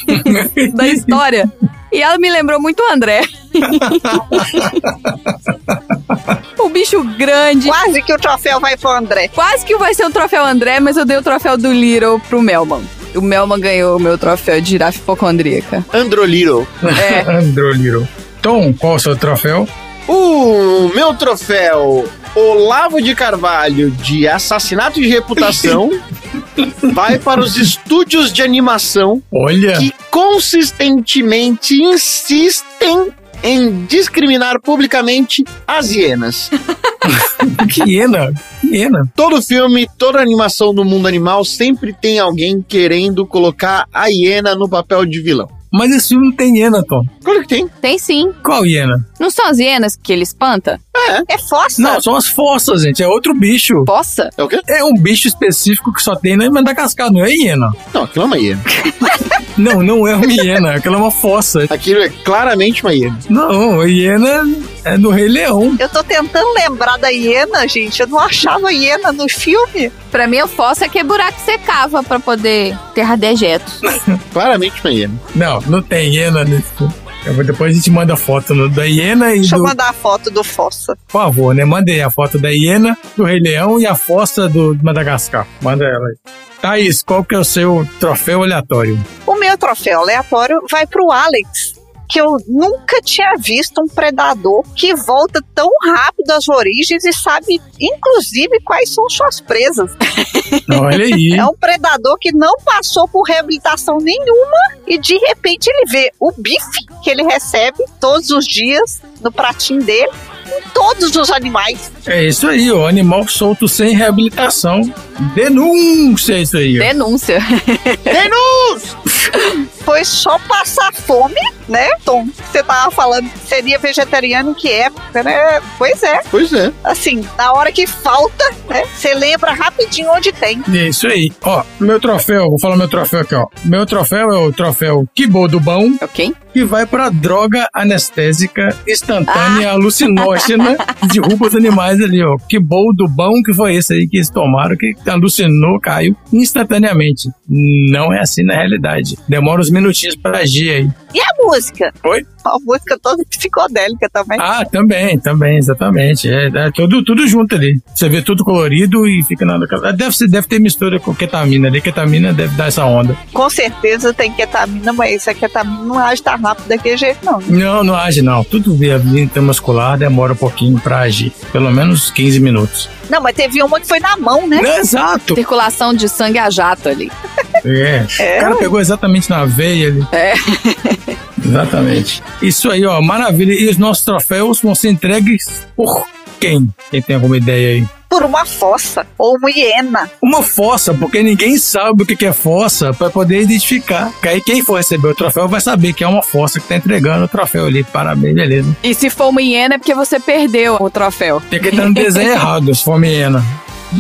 [laughs] da história. E ela me lembrou muito o André. [laughs] o bicho grande. Quase que o troféu vai pro André. Quase que vai ser o troféu André, mas eu dei o troféu do Little pro Melman. O Melman ganhou o meu troféu de girafa hipocondríaca. Androliro. É. [laughs] Androliro. Tom, qual é o seu troféu? O meu troféu Olavo de Carvalho de assassinato de reputação [laughs] vai para os estúdios de animação Olha, que consistentemente insistem em discriminar publicamente as hienas. [laughs] que hiena, hiena. Todo filme, toda animação do mundo animal sempre tem alguém querendo colocar a hiena no papel de vilão. Mas esse filme não tem hiena, Tom. Claro que tem. Tem sim. Qual hiena? Não são as hienas que ele espanta? É fossa. Não, são as fossas, gente. É outro bicho. Poça? É o quê? É um bicho específico que só tem na Madagascar, não é hiena. Não, aquilo é uma hiena. [laughs] Não, não é uma hiena, aquela é uma fossa. Aquilo é claramente uma hiena. Não, a hiena é do Rei Leão. Eu tô tentando lembrar da hiena, gente. Eu não achava hiena no filme. Pra mim, o fossa é que é buraco que você cava pra poder ter dejetos. [laughs] Claramente uma hiena. Não, não tem hiena nesse filme. Eu Depois a gente manda a foto no- da hiena e Deixa eu do. mandar a foto do Fossa. Por favor, né? Mandei a foto da hiena, do Rei Leão e a fossa do Madagascar. Manda ela aí. Thaís, qual que é o seu troféu aleatório? O meu troféu aleatório vai pro Alex. Que eu nunca tinha visto um predador que volta tão rápido às origens e sabe, inclusive, quais são suas presas. [laughs] Olha aí. É um predador que não passou por reabilitação nenhuma e de repente ele vê o bife que ele recebe todos os dias no pratinho dele em todos os animais. É isso aí, ó. Animal solto sem reabilitação. Denúncia isso aí, ó. Denúncia. Denúncia! [laughs] Foi só passar fome, né, Tom? Você tava falando que seria vegetariano em que época, né? Pois é. Pois é. Assim, na hora que falta, né? Você lembra rapidinho onde tem. É isso aí. Ó, meu troféu, vou falar meu troféu aqui, ó. Meu troféu é o troféu Kibo do Bão, ok? que vai pra droga anestésica instantânea alucinógena [laughs] que derruba os animais ali, ó. Kibo do Bão, que foi esse aí que eles tomaram, que alucinou, caiu instantaneamente. Não é assim na realidade. Demora uns minutinhos pra agir aí. E a música? Oi? A música toda psicodélica também. Ah, também, também, exatamente. É, é tudo, tudo junto ali. Você vê tudo colorido e fica nada. Deve, deve ter mistura com ketamina ali. Ketamina deve dar essa onda. Com certeza tem ketamina, mas a ketamina não age tão rápido daquele jeito, não. né? Não, não age não. Tudo via intramuscular demora um pouquinho pra agir. Pelo menos 15 minutos. Não, mas teve uma que foi na mão, né? Exato. Circulação de sangue a jato ali. É. É, o cara pegou exatamente na veia ali. É. Exatamente. Isso aí, ó, maravilha. E os nossos troféus vão ser entregues por quem? Quem tem alguma ideia aí? Por uma fossa ou uma hiena. Uma fossa, porque ninguém sabe o que é fossa para poder identificar. Que aí quem for receber o troféu vai saber que é uma fossa que tá entregando o troféu ali. Parabéns, beleza. E se for uma hiena é porque você perdeu o troféu. Tem que estar no desenho [laughs] errado, se for uma hiena.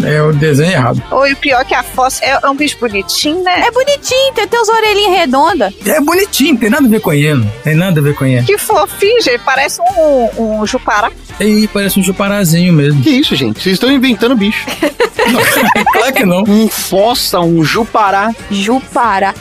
É o desenho errado. Ou e o pior que a fossa é, é um bicho bonitinho, né? É bonitinho, tem teus orelhinhas redondas. É bonitinho, tem nada a ver com hiena. Tem nada a ver com hiena. Que fofinho, gente. Parece um, um jupará. Aí parece um chuparazinho mesmo. Que isso, gente? Vocês estão inventando bicho. [laughs] claro que não. Um fossa, um jupará. Jupará.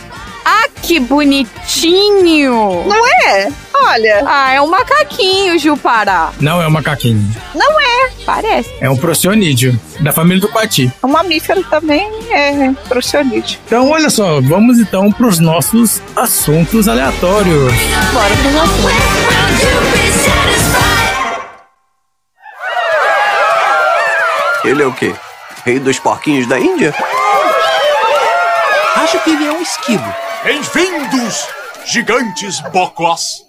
Ah, que bonitinho! Não é? Olha. Ah, é um macaquinho, Jupará. Não é um macaquinho. Não é. Parece. É um procionídeo, da família do Pati. Um mamífero também é procionídeo. Então, olha só, vamos então para os nossos assuntos aleatórios. Bora pro assunto. Ele é o quê? Rei dos porquinhos da Índia? Acho que ele é um esquilo. Bem-vindos, gigantes bocós.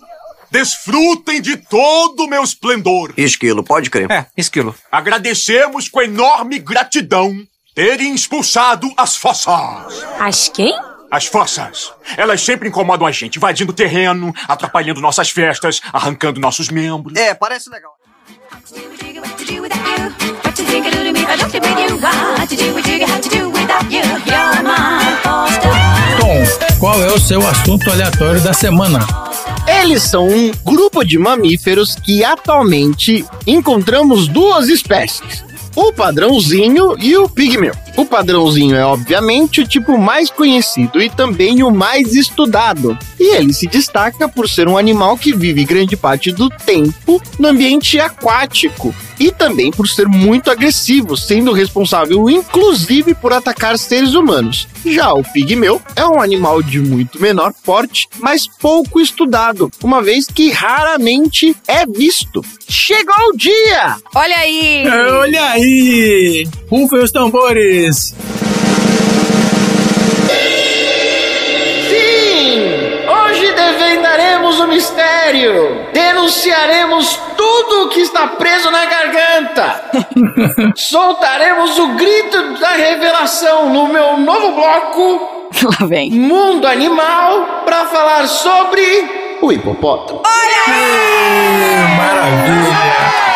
Desfrutem de todo o meu esplendor. Esquilo, pode crer. É, esquilo. Agradecemos com enorme gratidão terem expulsado as fossas. As quem? As fossas. Elas sempre incomodam a gente, invadindo terreno, atrapalhando nossas festas, arrancando nossos membros. É, parece legal. Tom, qual é o seu assunto aleatório da semana? Eles são um grupo de mamíferos que atualmente encontramos duas espécies. O padrãozinho e o pigmeu. O padrãozinho é, obviamente, o tipo mais conhecido e também o mais estudado. E ele se destaca por ser um animal que vive grande parte do tempo no ambiente aquático. E também por ser muito agressivo, sendo responsável inclusive por atacar seres humanos. Já o pigmeu é um animal de muito menor porte, mas pouco estudado, uma vez que raramente é visto. Chegou o dia! Olha aí! Olha aí! Rufem os tambores! Sim! Hoje desvendaremos o mistério! Denunciaremos tudo o que está preso na garganta! [laughs] Soltaremos o grito da revelação no meu novo bloco [laughs] Lá vem. Mundo Animal para falar sobre o hipopótamo. Maravilha!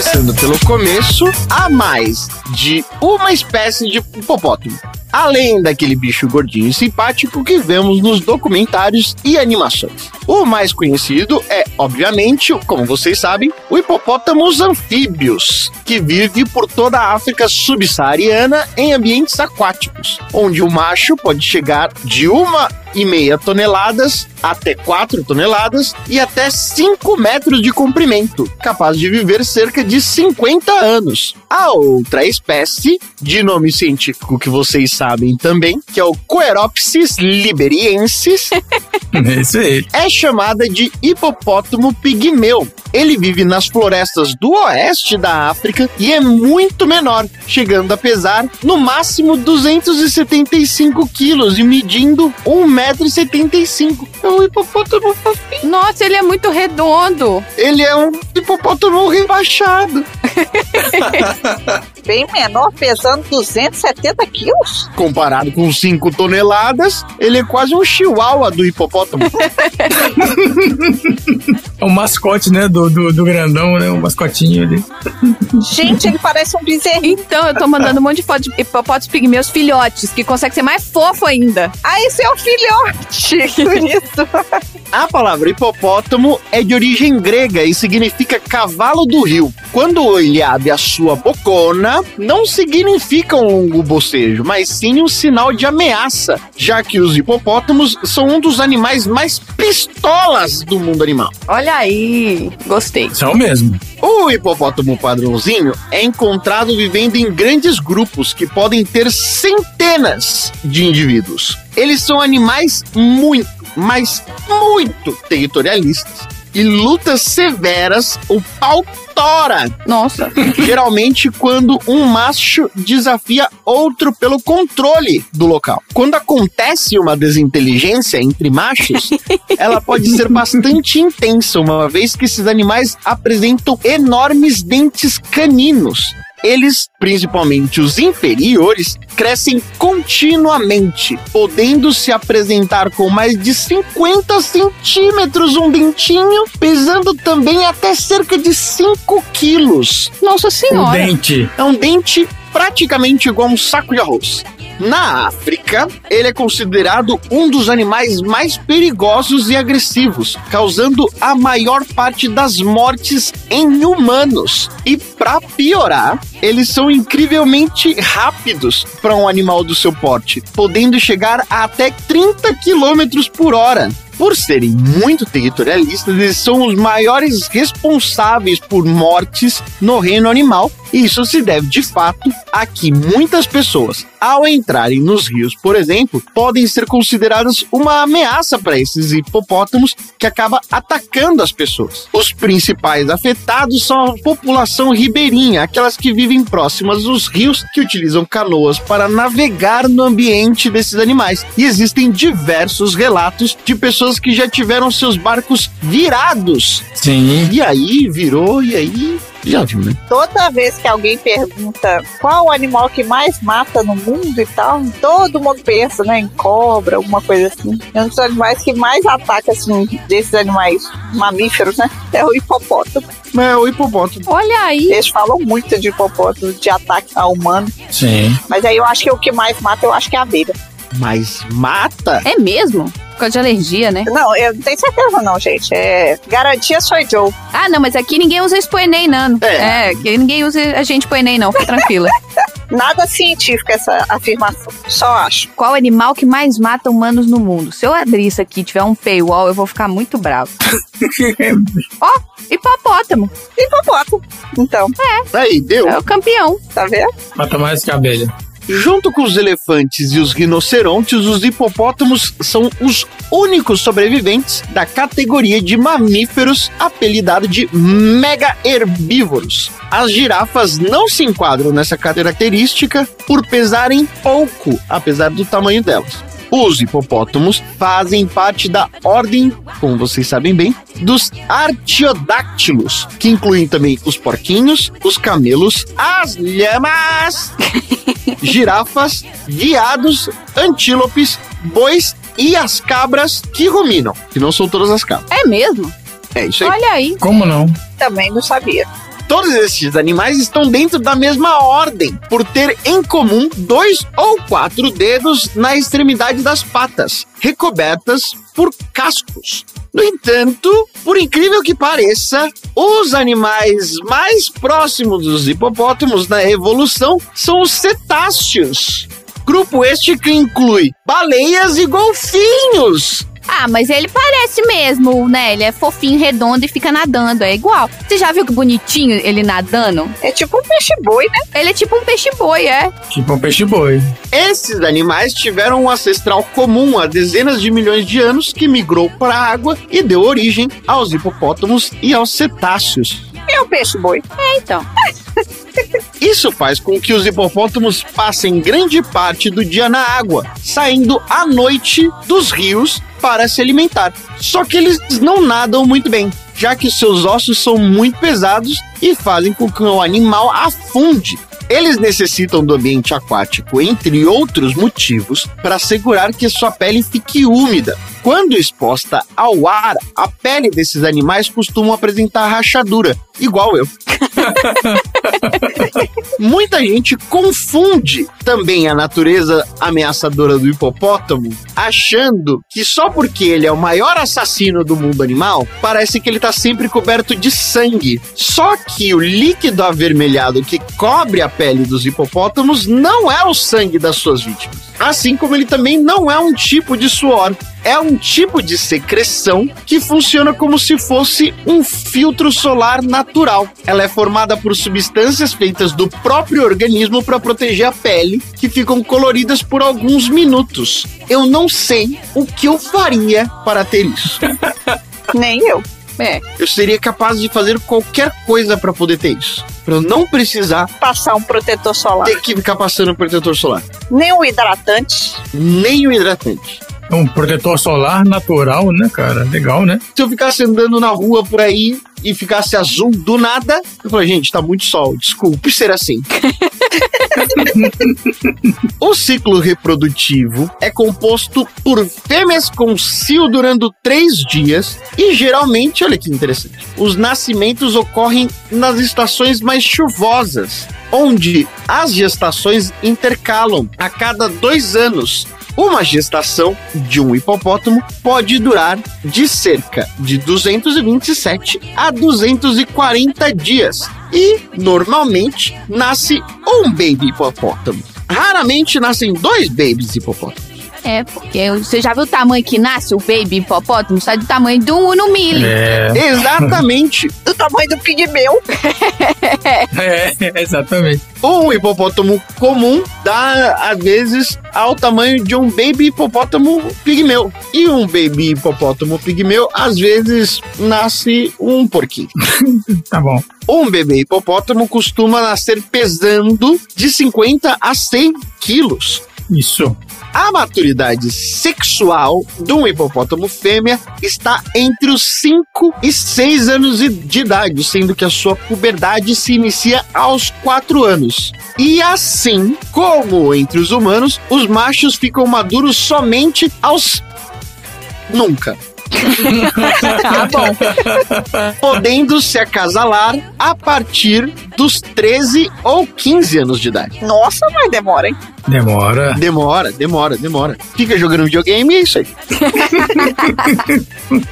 Começando pelo começo, há mais de uma espécie de hipopótamo. além daquele bicho gordinho e simpático que vemos nos documentários e animações. O mais conhecido é, obviamente, como vocês sabem, o hipopótamos anfíbios, que vive por toda a África subsaariana em ambientes aquáticos, onde o macho pode chegar de uma toneladas até 4 toneladas e até 5 metros de comprimento, capaz de viver cerca de 50 anos. A outra espécie, de nome científico que vocês sabem também, que é o Coeropsis liberiensis, [laughs] É é chamada de hipopótamo pigmeu. Ele vive nas florestas do oeste da África e é muito menor, chegando a pesar no máximo 275 quilos e medindo 1,75m. É um hipopótamo fofinho. Nossa, ele é muito redondo. Ele é um hipopótamo rebaixado. [laughs] Bem menor, pesando 270 quilos. Comparado com 5 toneladas, ele é quase um chihuahua do hipopótamo. [laughs] É o mascote, né, do, do, do grandão, né? O mascotinho ali. Gente, ele parece um bezerrinho. Então, eu tô mandando um monte de foto de hipopótamos pigmeus filhotes, que consegue ser mais fofo ainda. Ah, esse é o filhote. [laughs] Por isso. A palavra hipopótamo é de origem grega e significa cavalo do rio. Quando ele abre a sua bocona, não significa um longo bocejo, mas sim um sinal de ameaça, já que os hipopótamos são um dos animais mais pistolas do mundo animal. Olha aí, gostei. São mesmo. O hipopótamo padrãozinho é encontrado vivendo em grandes grupos que podem ter centenas de indivíduos. Eles são animais muito, mas muito territorialistas e lutas severas o pau tora. Nossa. [laughs] Geralmente quando um macho desafia outro pelo controle do local. Quando acontece uma desinteligência entre machos, [laughs] ela pode ser bastante intensa, uma vez que esses animais apresentam enormes dentes caninos. Eles, principalmente os inferiores, crescem continuamente, podendo se apresentar com mais de 50 centímetros um dentinho, pesando também até cerca de 5 quilos. Nossa senhora. dente. É um dente praticamente igual a um saco de arroz. Na África, ele é considerado um dos animais mais perigosos e agressivos, causando a maior parte das mortes em humanos. E para piorar, eles são incrivelmente rápidos para um animal do seu porte, podendo chegar a até 30 km por hora. Por serem muito territorialistas, eles são os maiores responsáveis por mortes no reino animal. Isso se deve, de fato, a que muitas pessoas, ao entrarem nos rios, por exemplo, podem ser consideradas uma ameaça para esses hipopótamos que acaba atacando as pessoas. Os principais afetados são a população ribeirinha, aquelas que vivem próximas dos rios, que utilizam canoas para navegar no ambiente desses animais. E existem diversos relatos de pessoas que já tiveram seus barcos virados. Sim. E aí virou, e aí já viu, né? Toda vez que alguém pergunta qual o animal que mais mata no mundo e tal, todo mundo pensa, né, em cobra, alguma coisa assim. É um dos animais que mais ataca, assim, desses animais mamíferos, né, é o hipopótamo. É o hipopótamo. Olha aí. Eles falam muito de hipopótamo, de ataque a humano, Sim. mas aí eu acho que o que mais mata, eu acho que é a abelha. Mas mata? É mesmo? Por causa de alergia, né? Não, eu não tenho certeza não, gente. É garantia sou Joe. Ah, não, mas aqui ninguém usa Spoenei, não. É. É, aqui ninguém usa agente Spoenei, não. Fica tranquila. [laughs] Nada científico essa afirmação. Só acho. Qual animal que mais mata humanos no mundo? Se eu abrir isso aqui e tiver um paywall, eu vou ficar muito bravo. [laughs] Ó, hipopótamo. Hipopótamo. Então, Aí, deu. É o campeão. tá vendo? Mata mais que a abelha. Junto com os elefantes e os rinocerontes, os hipopótamos são os únicos sobreviventes da categoria de mamíferos apelidado de mega herbívoros. As girafas não se enquadram nessa característica por pesarem pouco, apesar do tamanho delas. Os hipopótamos fazem parte da ordem, como vocês sabem bem, dos artiodáctilos, que incluem também os porquinhos, os camelos, as lhamas, [laughs] girafas, viados, antílopes, bois e as cabras que ruminam, que não são todas as cabras. É mesmo? É isso aí. Olha aí. Como não? Também não sabia. Todos esses animais estão dentro da mesma ordem, por ter em comum dois ou quatro dedos na extremidade das patas, recobertas por cascos. No entanto, por incrível que pareça, os animais mais próximos dos hipopótamos na evolução são os cetáceos. Grupo este que inclui baleias e golfinhos. Ah, mas ele parece mesmo, né? Ele é fofinho, redondo e fica nadando. É igual. Você já viu que bonitinho ele nadando? É tipo um peixe-boi, né? Ele é tipo um peixe-boi, é. Tipo um peixe-boi. Esses animais tiveram um ancestral comum há dezenas de milhões de anos que migrou para a água e deu origem aos hipopótamos e aos cetáceos. É o peixe-boi. É, então. [laughs] Isso faz com que os hipopótamos passem grande parte do dia na água, saindo à noite dos rios para se alimentar. Só que eles não nadam muito bem, já que seus ossos são muito pesados e fazem com que o animal afunde. Eles necessitam do ambiente aquático, entre outros motivos, para assegurar que sua pele fique úmida. Quando exposta ao ar, a pele desses animais costuma apresentar rachadura, igual eu. [laughs] Muita gente confunde também a natureza ameaçadora do hipopótamo, achando que só porque ele é o maior assassino do mundo animal, parece que ele está sempre coberto de sangue. Só que o líquido avermelhado que cobre a pele dos hipopótamos não é o sangue das suas vítimas. Assim como ele também não é um tipo de suor, é um tipo de secreção que funciona como se fosse um filtro solar natural. Ela é formada por substâncias feitas do próprio organismo para proteger a pele, que ficam coloridas por alguns minutos. Eu não sei o que eu faria para ter isso. [laughs] Nem eu. É. Eu seria capaz de fazer qualquer coisa para poder ter isso. Para eu não precisar Passar um protetor solar. ter que ficar passando protetor solar. Nem um hidratante. Nem o hidratante. É um protetor solar natural, né, cara? Legal, né? Se eu ficasse andando na rua por aí e ficasse azul do nada, eu falei, gente, tá muito sol, desculpe ser assim. [laughs] o ciclo reprodutivo é composto por fêmeas com cio durando três dias e geralmente, olha que interessante, os nascimentos ocorrem nas estações mais chuvosas, onde as gestações intercalam a cada dois anos. Uma gestação de um hipopótamo pode durar de cerca de 227 a 240 dias e normalmente nasce um baby hipopótamo. Raramente nascem dois babies hipopótamos. É, porque você já viu o tamanho que nasce o baby hipopótamo? Sai do tamanho de um Uno Mille. É, Exatamente. [laughs] Do tamanho do pigmeu. é exatamente. Um hipopótamo comum dá, às vezes, ao tamanho de um baby hipopótamo pigmeu. E um baby hipopótamo pigmeu, às vezes, nasce um porquinho. [laughs] Tá bom. Um bebê hipopótamo costuma nascer pesando de 50 a 100 quilos. Isso. A maturidade sexual de um hipopótamo fêmea está entre os 5 e 6 anos de idade, sendo que a sua puberdade se inicia aos 4 anos. E assim como entre os humanos, os machos ficam maduros somente aos. Nunca. [laughs] Tá bom. Podendo se acasalar a partir dos 13 ou 15 anos de idade. Nossa, mas demora, hein? Demora. Demora, demora, demora. Fica jogando videogame e é isso aí. [laughs]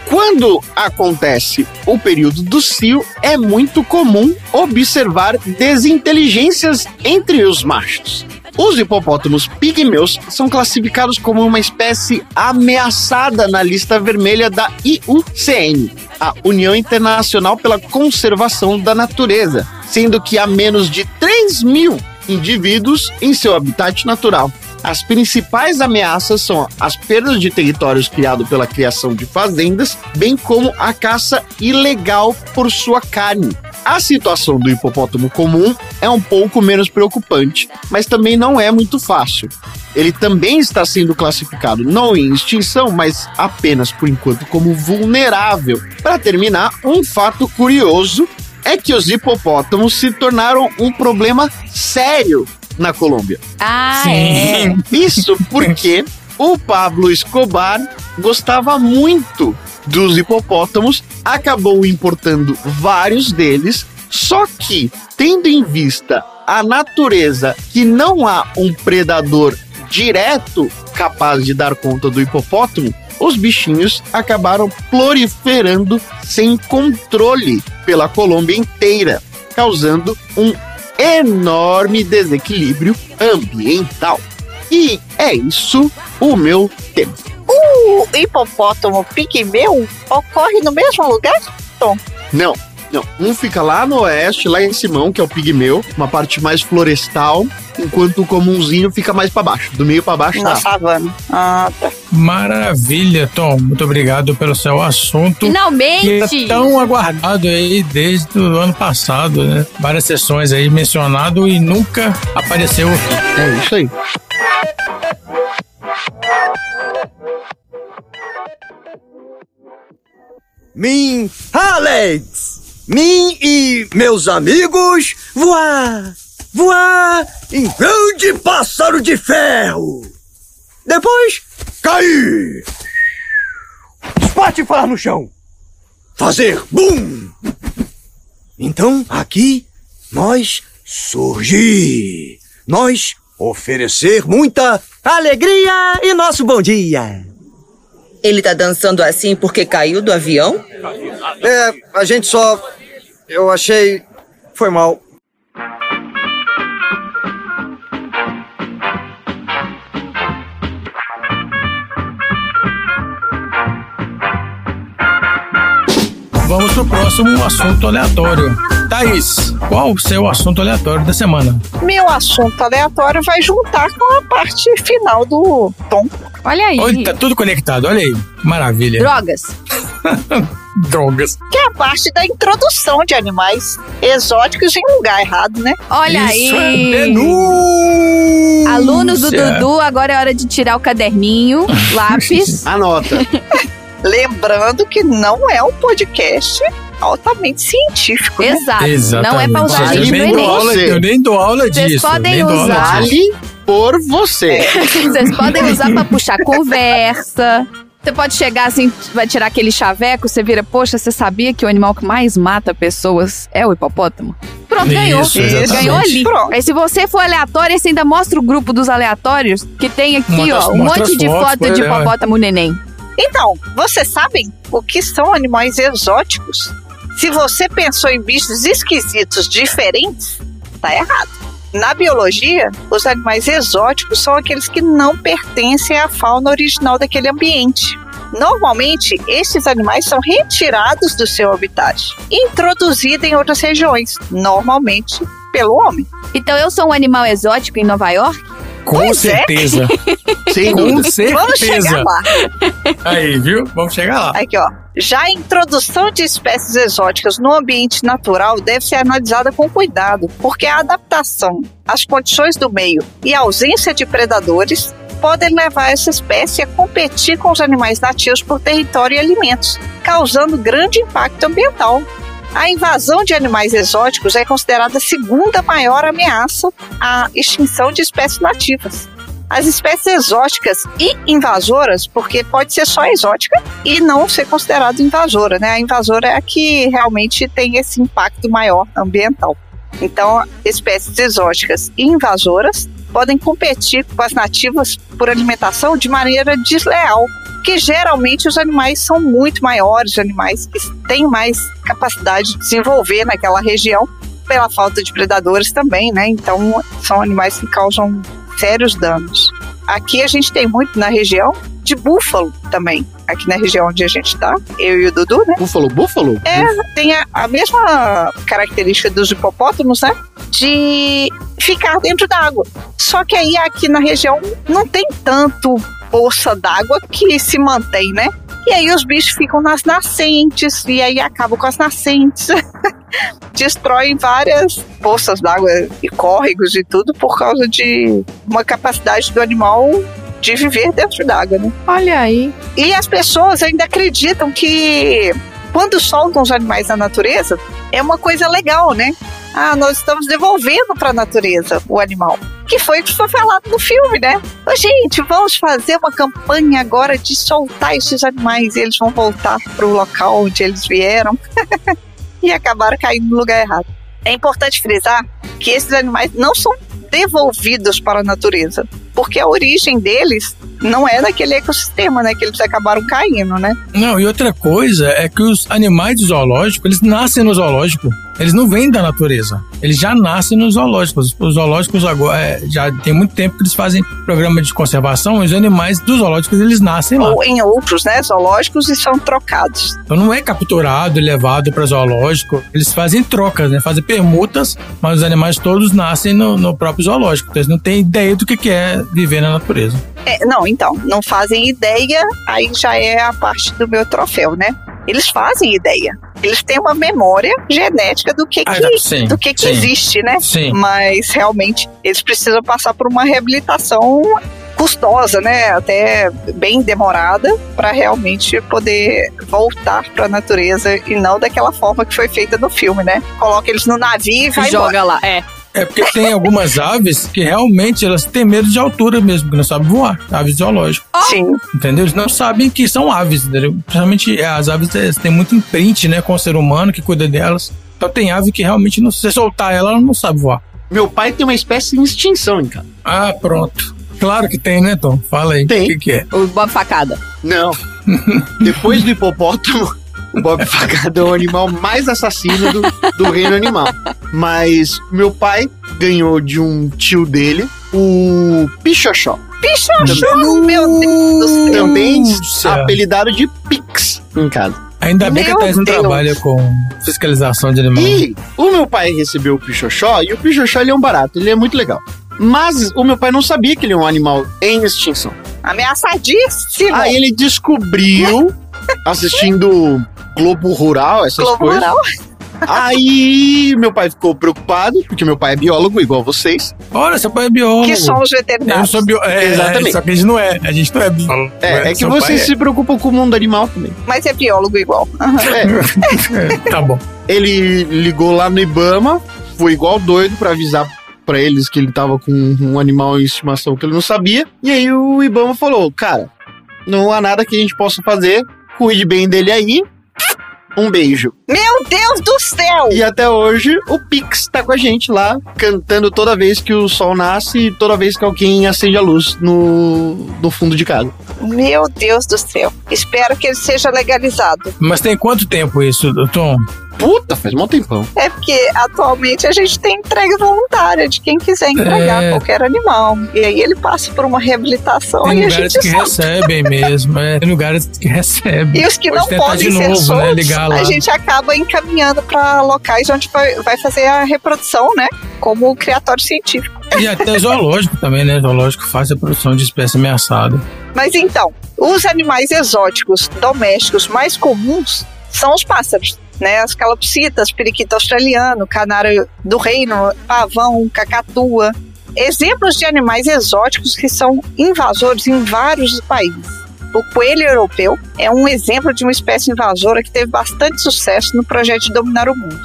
Quando acontece o período do cio, é muito comum observar desinteligências entre os machos. Os hipopótamos pigmeus são classificados como uma espécie ameaçada na lista vermelha da IUCN, a União Internacional pela Conservação da Natureza, sendo que há menos de 3 mil indivíduos em seu habitat natural. As principais ameaças são as perdas de territórios criados pela criação de fazendas, bem como a caça ilegal por sua carne. A situação do hipopótamo comum é um pouco menos preocupante, mas também não é muito fácil. Ele também está sendo classificado não em extinção, mas apenas por enquanto como vulnerável. Para terminar, um fato curioso é que os hipopótamos se tornaram um problema sério na Colômbia. Ah, Sim. é. Isso porque o Pablo Escobar gostava muito dos hipopótamos, acabou importando vários deles Só que, tendo em vista a natureza que não há um predador direto capaz de dar conta do hipopótamo, os bichinhos acabaram proliferando sem controle pela Colômbia inteira, causando um enorme desequilíbrio ambiental. E é isso o meu tema. O hipopótamo pigmeu ocorre no mesmo lugar, Tom? Não, não. Um fica lá no oeste, lá em Simão, que é o pigmeu, uma parte mais florestal, enquanto o comunzinho fica mais para baixo. Do meio para baixo Na tá. savana. Ah, tá. Maravilha, Tom. Muito obrigado pelo seu assunto. Finalmente! Que é tão aguardado aí desde o ano passado, né? Várias sessões aí mencionado e nunca apareceu aqui. É isso aí. Mim, Alex! Mim e meus amigos voar! Voar em grande pássaro de ferro! Depois, cair! Espatifar no chão! Fazer bum! Então, aqui, nós surgir! Nós oferecer muita alegria e nosso bom dia! Ele tá dançando assim porque caiu do avião? É, a gente só. Eu achei. Foi mal. Vamos pro próximo assunto aleatório. Thaís, qual o seu assunto aleatório da semana? Meu assunto aleatório vai juntar com a parte final do Tom. Olha aí. Olha, tá tudo conectado, olha aí. Maravilha. Drogas. [laughs] Drogas. Que é a parte da introdução de animais exóticos em lugar errado, né? Olha Isso é aí. denúncia. Alunos do Dudu, agora é hora de tirar o caderninho, [laughs] lápis. Anota. [laughs] Lembrando que não é um podcast altamente científico, né? Exato. Não é pra usar Vale eu nem, dou aula, eu nem dou aula Vocês disso. podem dou aula usar. disso. Por você. [laughs] Vocês podem usar pra puxar conversa. Você pode chegar assim, vai tirar aquele chaveco, você vira, poxa, você sabia que o animal que mais mata pessoas é o hipopótamo? Pronto, ganhou. Isso. Ganhou ali. Pronto. Aí se você for aleatório, você ainda mostra o grupo dos aleatórios, que tem aqui, Mostra- ó, um monte de fotos, foto de é. hipopótamo neném. Então, vocês sabem o que são animais exóticos? Se você pensou em bichos esquisitos diferentes, tá errado. Na biologia, os animais exóticos são aqueles que não pertencem à fauna original daquele ambiente. Normalmente, esses animais são retirados do seu habitat introduzidos em outras regiões, normalmente pelo homem. Então eu sou um animal exótico em Nova York? Com Pois é. certeza. [laughs] Sem Com dúvida. Vamos chegar certeza. lá. Aí, viu? Vamos chegar lá. Aqui, ó. Já a introdução de espécies exóticas no ambiente natural deve ser analisada com cuidado, porque a adaptação às condições do meio e a ausência de predadores podem levar essa espécie a competir com os animais nativos por território e alimentos, causando grande impacto ambiental. A invasão de animais exóticos é considerada a segunda maior ameaça à extinção de espécies nativas. As espécies exóticas e invasoras, porque pode ser só exótica e não ser considerada invasora, né? A invasora é a que realmente tem esse impacto maior ambiental. Então, espécies exóticas e invasoras podem competir com as nativas por alimentação de maneira desleal, que geralmente os animais são muito maiores, os animais que têm mais capacidade de desenvolver naquela região, pela falta de predadores também, né? Então, são animais que causam sérios danos. Aqui a gente tem muito na região de búfalo também. Aqui na região onde a gente tá, eu e o Dudu, né? Búfalo, búfalo? É, tem a, a mesma característica dos hipopótamos, né? De ficar dentro d'água. Só que aí aqui na região não tem tanto poça d'água que se mantém, né? E aí os bichos ficam nas nascentes, e aí acabam com as nascentes. [laughs] Destroem várias poças d'água e córregos e tudo por causa de uma capacidade do animal de viver dentro d'água, né? Olha aí. E as pessoas ainda acreditam que quando soltam os animais na natureza é uma coisa legal, né? Ah, nós estamos devolvendo para a natureza o animal. Que foi o que foi falado no filme, né? Ô, gente, vamos fazer uma campanha agora de soltar esses animais e eles vão voltar para o local onde eles vieram. [laughs] e acabaram caindo no lugar errado. É importante frisar que esses animais não são devolvidos para a natureza, porque a origem deles não é naquele ecossistema, né? Que eles acabaram caindo, né? Não, e outra coisa é que os animais do zoológico, eles nascem no zoológico. Eles não vêm da natureza. Eles já nascem nos zoológicos. Os zoológicos agora é, já tem muito tempo que eles fazem programa de conservação. Os animais dos zoológicos eles nascem lá. Ou em outros, né? Zoológicos e são trocados. Então não é capturado e levado para zoológico. Eles fazem trocas, né? Fazem permutas, mas os animais todos nascem no, no próprio zoológico. Então eles não têm ideia do que que é viver na natureza. É, não, então, não fazem ideia, aí já é a parte do meu troféu, né? Eles fazem ideia. Eles têm uma memória genética do que, Ah, que, sim, do que, que sim, existe, né? sim. Mas realmente eles precisam passar por uma reabilitação custosa, né? Até bem demorada para realmente poder voltar para a natureza e não daquela forma que foi feita no filme, né? Coloca eles no navio e vai Joga embora. lá, é. É porque tem algumas aves que realmente elas têm medo de altura mesmo, que não sabem voar. Aves zoológicas. Sim. Entendeu? Eles não sabem que são aves, entendeu? Principalmente é, as aves têm muito imprint, né, com o ser humano que cuida delas. Então tem ave que realmente, não, se você soltar ela, ela não sabe voar. Meu pai tem uma espécie em extinção em casa. Ah, pronto. Claro que tem, né, Tom? Fala aí. Tem. O que, que é? O Bob Facada. Não. [laughs] Depois do hipopótamo, o Bob [laughs] Facada é o animal mais assassino do, do reino animal. Mas meu pai ganhou de um tio dele o Pichoxó. Pichoxó, meu Deus do céu. Também Nossa. apelidado de Pix em casa. Ainda bem que a Meu Thais não trabalha com fiscalização de animais. E o meu pai recebeu o Pichoxó e o Pichoxó ele é um barato, ele é muito legal. Mas o meu pai não sabia que ele é um animal em extinção. Ameaçadíssimo. Aí ele descobriu, [laughs] assistindo Globo Rural, essas Globo coisas. Rural. Aí meu pai ficou preocupado, porque meu pai é biólogo, igual vocês. Olha, seu pai é biólogo. Que são os Eu veterinários. sou bio... é, Exatamente. Só que a gente não é. A gente não é biólogo. É, é que vocês se preocupam com o mundo animal também. Mas é biólogo igual. Aham. É, é. [laughs] Tá bom. ele ligou lá no Ibama, foi igual doido pra avisar pra eles que ele tava com um animal em estimação que ele não sabia. E aí o Ibama falou: Cara, não há nada que a gente possa fazer, cuide bem dele aí. Um beijo. Meu Deus do céu! E até hoje o Pix tá com a gente lá, cantando toda vez que o sol nasce e toda vez que alguém acende a luz no, no fundo de casa. Meu Deus do céu. Espero que ele seja legalizado. Mas tem quanto tempo isso, Tom? Puta, faz um tempão. É porque atualmente a gente tem entrega voluntária de quem quiser entregar É. qualquer animal. E aí ele passa por uma reabilitação Tem e a lugares gente que solta. recebem [laughs] mesmo. É, tem lugares que recebem. E os que Pode não podem de ser novo, soltos, né? A gente acaba encaminhando para locais onde vai, vai fazer a reprodução, né? Como o criatório científico. E até zoológico também, né? Zoológico faz a produção de espécie ameaçada. Mas então, os animais exóticos domésticos mais comuns são os pássaros, né? As calopsitas, periquito australiano, canário do reino, pavão, cacatua. Exemplos de animais exóticos que são invasores em vários países. O coelho europeu é um exemplo de uma espécie invasora que teve bastante sucesso no projeto de dominar o mundo.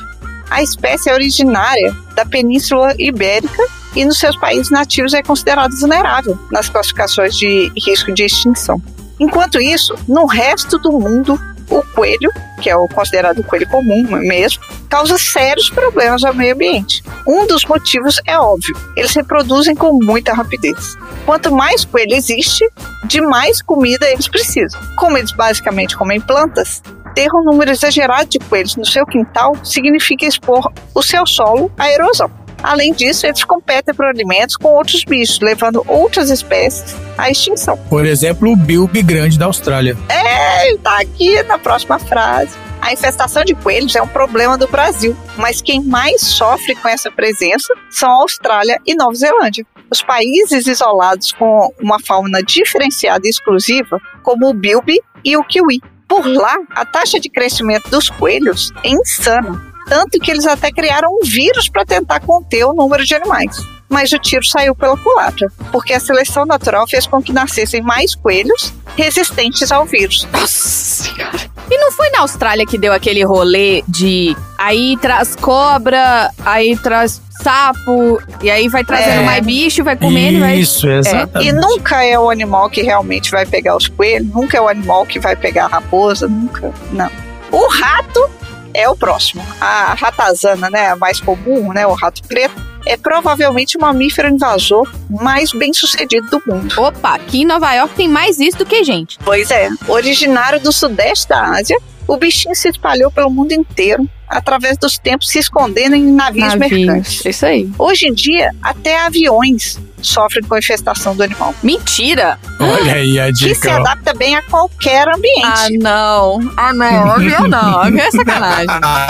A espécie é originária da Península Ibérica e nos seus países nativos é considerado vulnerável nas classificações de risco de extinção. Enquanto isso, no resto do mundo, o coelho, que é o considerado o coelho comum mesmo, causa sérios problemas ao meio ambiente. Um dos motivos é óbvio: eles reproduzem com muita rapidez. Quanto mais coelho existe, de mais comida eles precisam. Como eles basicamente comem plantas, ter um número exagerado de coelhos no seu quintal significa expor o seu solo à erosão. Além disso, eles competem por alimentos com outros bichos, levando outras espécies à extinção. Por exemplo, o bilby grande da Austrália. É, tá aqui na próxima frase. A infestação de coelhos é um problema do Brasil, mas quem mais sofre com essa presença são a Austrália e Nova Zelândia. Os países isolados com uma fauna diferenciada e exclusiva, como o bilby e o kiwi. Por lá, a taxa de crescimento dos coelhos é insana, tanto que eles até criaram um vírus para tentar conter o número de animais. Mas o tiro saiu pela culatra, porque a seleção natural fez com que nascessem mais coelhos resistentes ao vírus. Nossa senhora. E não foi na Austrália que deu aquele rolê de aí traz cobra, aí traz sapo, e aí vai trazendo É. mais bicho, vai comendo, vai. Isso, exatamente. E nunca é o animal que realmente vai pegar os coelhos, nunca é o animal que vai pegar a raposa, nunca. Não. O rato é o próximo. A ratazana, né, a mais comum, né, o rato preto, é provavelmente o mamífero invasor mais bem sucedido do mundo. Opa, aqui em Nova York tem mais isso do que gente. Pois é, originário do sudeste da Ásia, o bichinho se espalhou pelo mundo inteiro, através dos tempos se escondendo em navios, Navios, mercantes. isso aí. Hoje em dia, até aviões sofrem com a infestação do animal. Mentira! Olha aí a Que se dica. adapta bem a qualquer ambiente. Ah, não. Ah, não. Avião não. Avião é sacanagem.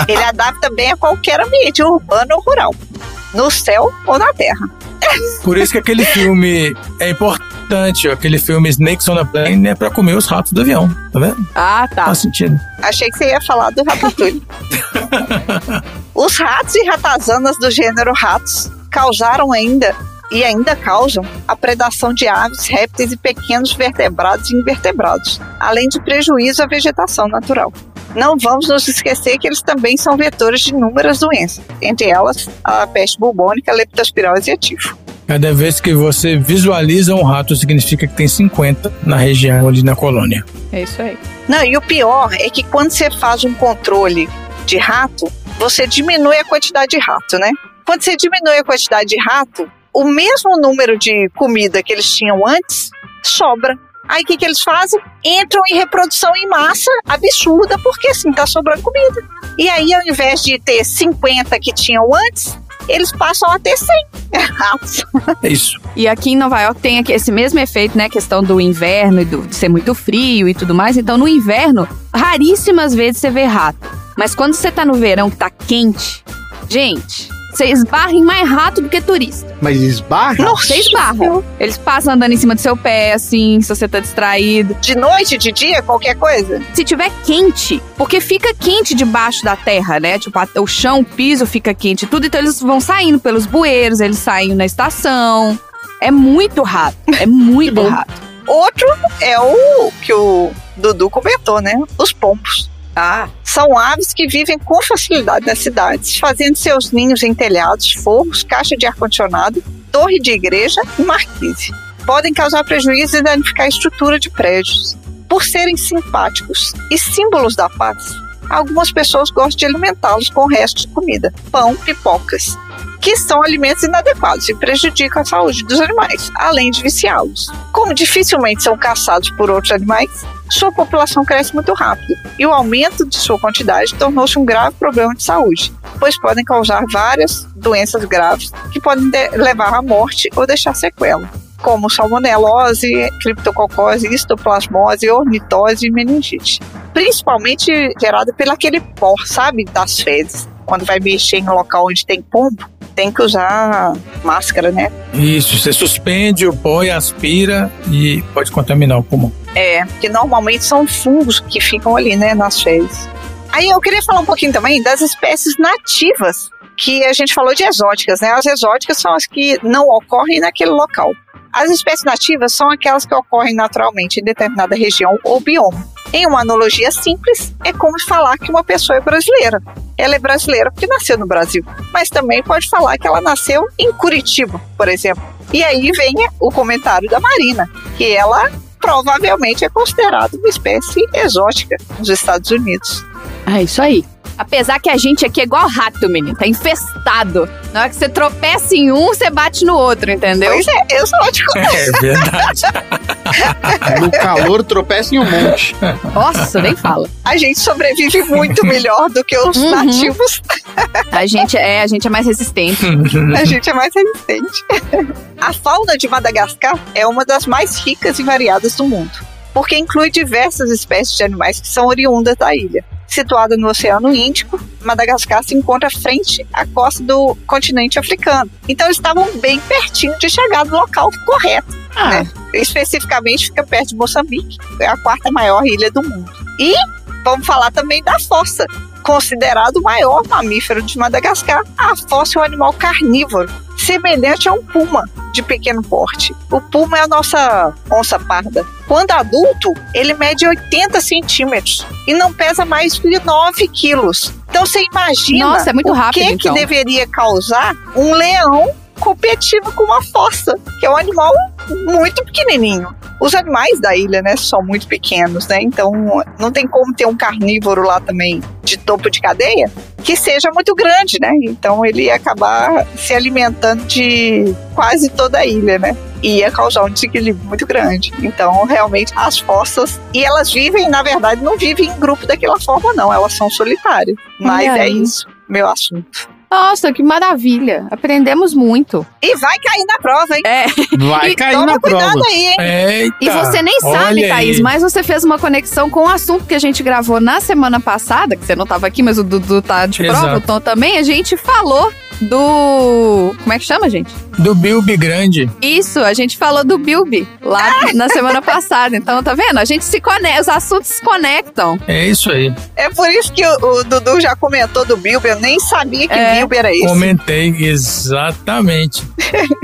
Ele adapta bem a qualquer ambiente, urbano ou rural. No céu ou na terra. Por isso que aquele filme é importante, aquele filme Snakes on a Plane é pra comer os ratos do avião, tá vendo? Ah, tá. Faz sentido. Achei que você ia falar do ratatouille. [laughs] Os ratos e ratazanas do gênero ratos causaram ainda e ainda causam a predação de aves, répteis e pequenos vertebrados e invertebrados, além de prejuízo à vegetação natural. Não vamos nos esquecer que eles também são vetores de inúmeras doenças, entre elas a peste bubônica, leptospirose e a tifo. Cada vez que você visualiza um rato, significa que tem 50 na região ali na colônia. É isso aí. Não, e o pior é que quando você faz um controle de rato, você diminui a quantidade de rato, né? Quando você diminui a quantidade de rato, o mesmo número de comida que eles tinham antes sobra. Aí o que, que eles fazem? Entram em reprodução em massa absurda, porque assim tá sobrando comida. E aí, ao invés de ter 50 que tinham antes, eles passam a ter 100 ratos. É isso. E aqui em Nova York tem aqui esse mesmo efeito, né? Questão do inverno e do, de ser muito frio e tudo mais. Então, no inverno, raríssimas vezes você vê rato. Mas quando você tá no verão que tá quente, gente, você esbarra em mais rato do que turista. Mas esbarra? Você esbarra. Eles passam andando em cima do seu pé, assim, se você tá distraído. De noite, de dia, qualquer coisa. Se tiver quente, porque fica quente debaixo da terra, né? Tipo, a- o chão, o piso fica quente e tudo, então eles vão saindo pelos bueiros, eles saem na estação. É muito rato, [laughs] é muito rato. Outro é o que o Dudu comentou, né? Os pompos. Ah, São aves que vivem com facilidade nas cidades, fazendo seus ninhos em telhados, forros, caixa de ar-condicionado, torre de igreja e marquise. Podem causar prejuízo e danificar a estrutura de prédios. Por serem simpáticos e símbolos da paz, algumas pessoas gostam de alimentá-los com restos de comida, pão, pipocas, que são alimentos inadequados e prejudicam a saúde dos animais, além de viciá-los. Como dificilmente são caçados por outros animais, sua população cresce muito rápido e o aumento de sua quantidade tornou-se um grave problema de saúde, pois podem causar várias doenças graves que podem de- levar à morte ou deixar sequela, como salmonelose, criptococose, histoplasmose, ornitose e meningite. Principalmente gerada pelo aquele pó, sabe, das fezes. Quando vai mexer em um local onde tem pombo, tem que usar máscara, né? Isso, você suspende o pó e aspira e pode contaminar o pulmão. É, que normalmente são fungos que ficam ali, né, nas fezes. Aí eu queria falar um pouquinho também das espécies nativas, que a gente falou de exóticas, né? As exóticas são as que não ocorrem naquele local. As espécies nativas são aquelas que ocorrem naturalmente em determinada região ou bioma. Em uma analogia simples, é como falar que uma pessoa é brasileira. Ela é brasileira porque nasceu no Brasil, mas também pode falar que ela nasceu em Curitiba, por exemplo. E aí vem o comentário da Marina, que ela provavelmente é considerada uma espécie exótica nos Estados Unidos. é isso aí. Apesar que a gente aqui é igual rato, menino. Tá infestado. Na hora que você tropeça em um, você bate no outro, entendeu? Pois é, exótico. É verdade. [laughs] No calor, tropeça em um monte. Nossa, nem fala. A gente sobrevive muito melhor do que os Uhum. nativos. A gente é, a gente é mais resistente. A gente é mais resistente. A fauna de Madagascar é uma das mais ricas e variadas do mundo, porque inclui diversas espécies de animais que são oriundas da ilha. Situada no Oceano Índico, Madagascar se encontra frente à costa do continente africano. Então estavam bem pertinho de chegar no local correto. né? Especificamente fica perto de Moçambique, é a quarta maior ilha do mundo. E vamos falar também da fossa, considerado o maior mamífero de Madagascar. A fossa é um animal carnívoro, semelhante a um puma de pequeno porte. O puma é a nossa onça parda. Quando adulto, ele mede 80 centímetros e não pesa mais que 9 quilos. Então você imagina Nossa, é o rápido, que, então. que deveria causar um leão competindo com uma fossa, que é um animal muito pequenininho. Os animais da ilha, né, são muito pequenos, né? Então não tem como ter um carnívoro lá também de topo de cadeia que seja muito grande, né? Então ele ia acabar se alimentando de quase toda a ilha, né? E ia causar um desequilíbrio muito grande. Então, realmente, as fossas. E elas vivem, na verdade, não vivem em grupo daquela forma, não. Elas são solitárias. Mas é isso, meu assunto. Nossa, que maravilha. Aprendemos muito. E vai cair na prova, hein? É. Vai E cair Toma na cuidado prova. aí, hein? Eita, E você nem sabe, Thaís, aí. mas você fez uma conexão com o assunto que a gente gravou na semana passada, que você não tava aqui, mas o Dudu tá de prova, Exato. o Tom também. A gente falou do. Como é que chama, gente? Do Bilby Grande. Isso, a gente falou do Bilby lá [laughs] na semana passada. Então, tá vendo? A gente se conecta, os assuntos se conectam. É isso aí. É por isso que o, o Dudu já comentou do Bilbo. Eu nem sabia que É. Bilbo era esse. Comentei exatamente. [laughs]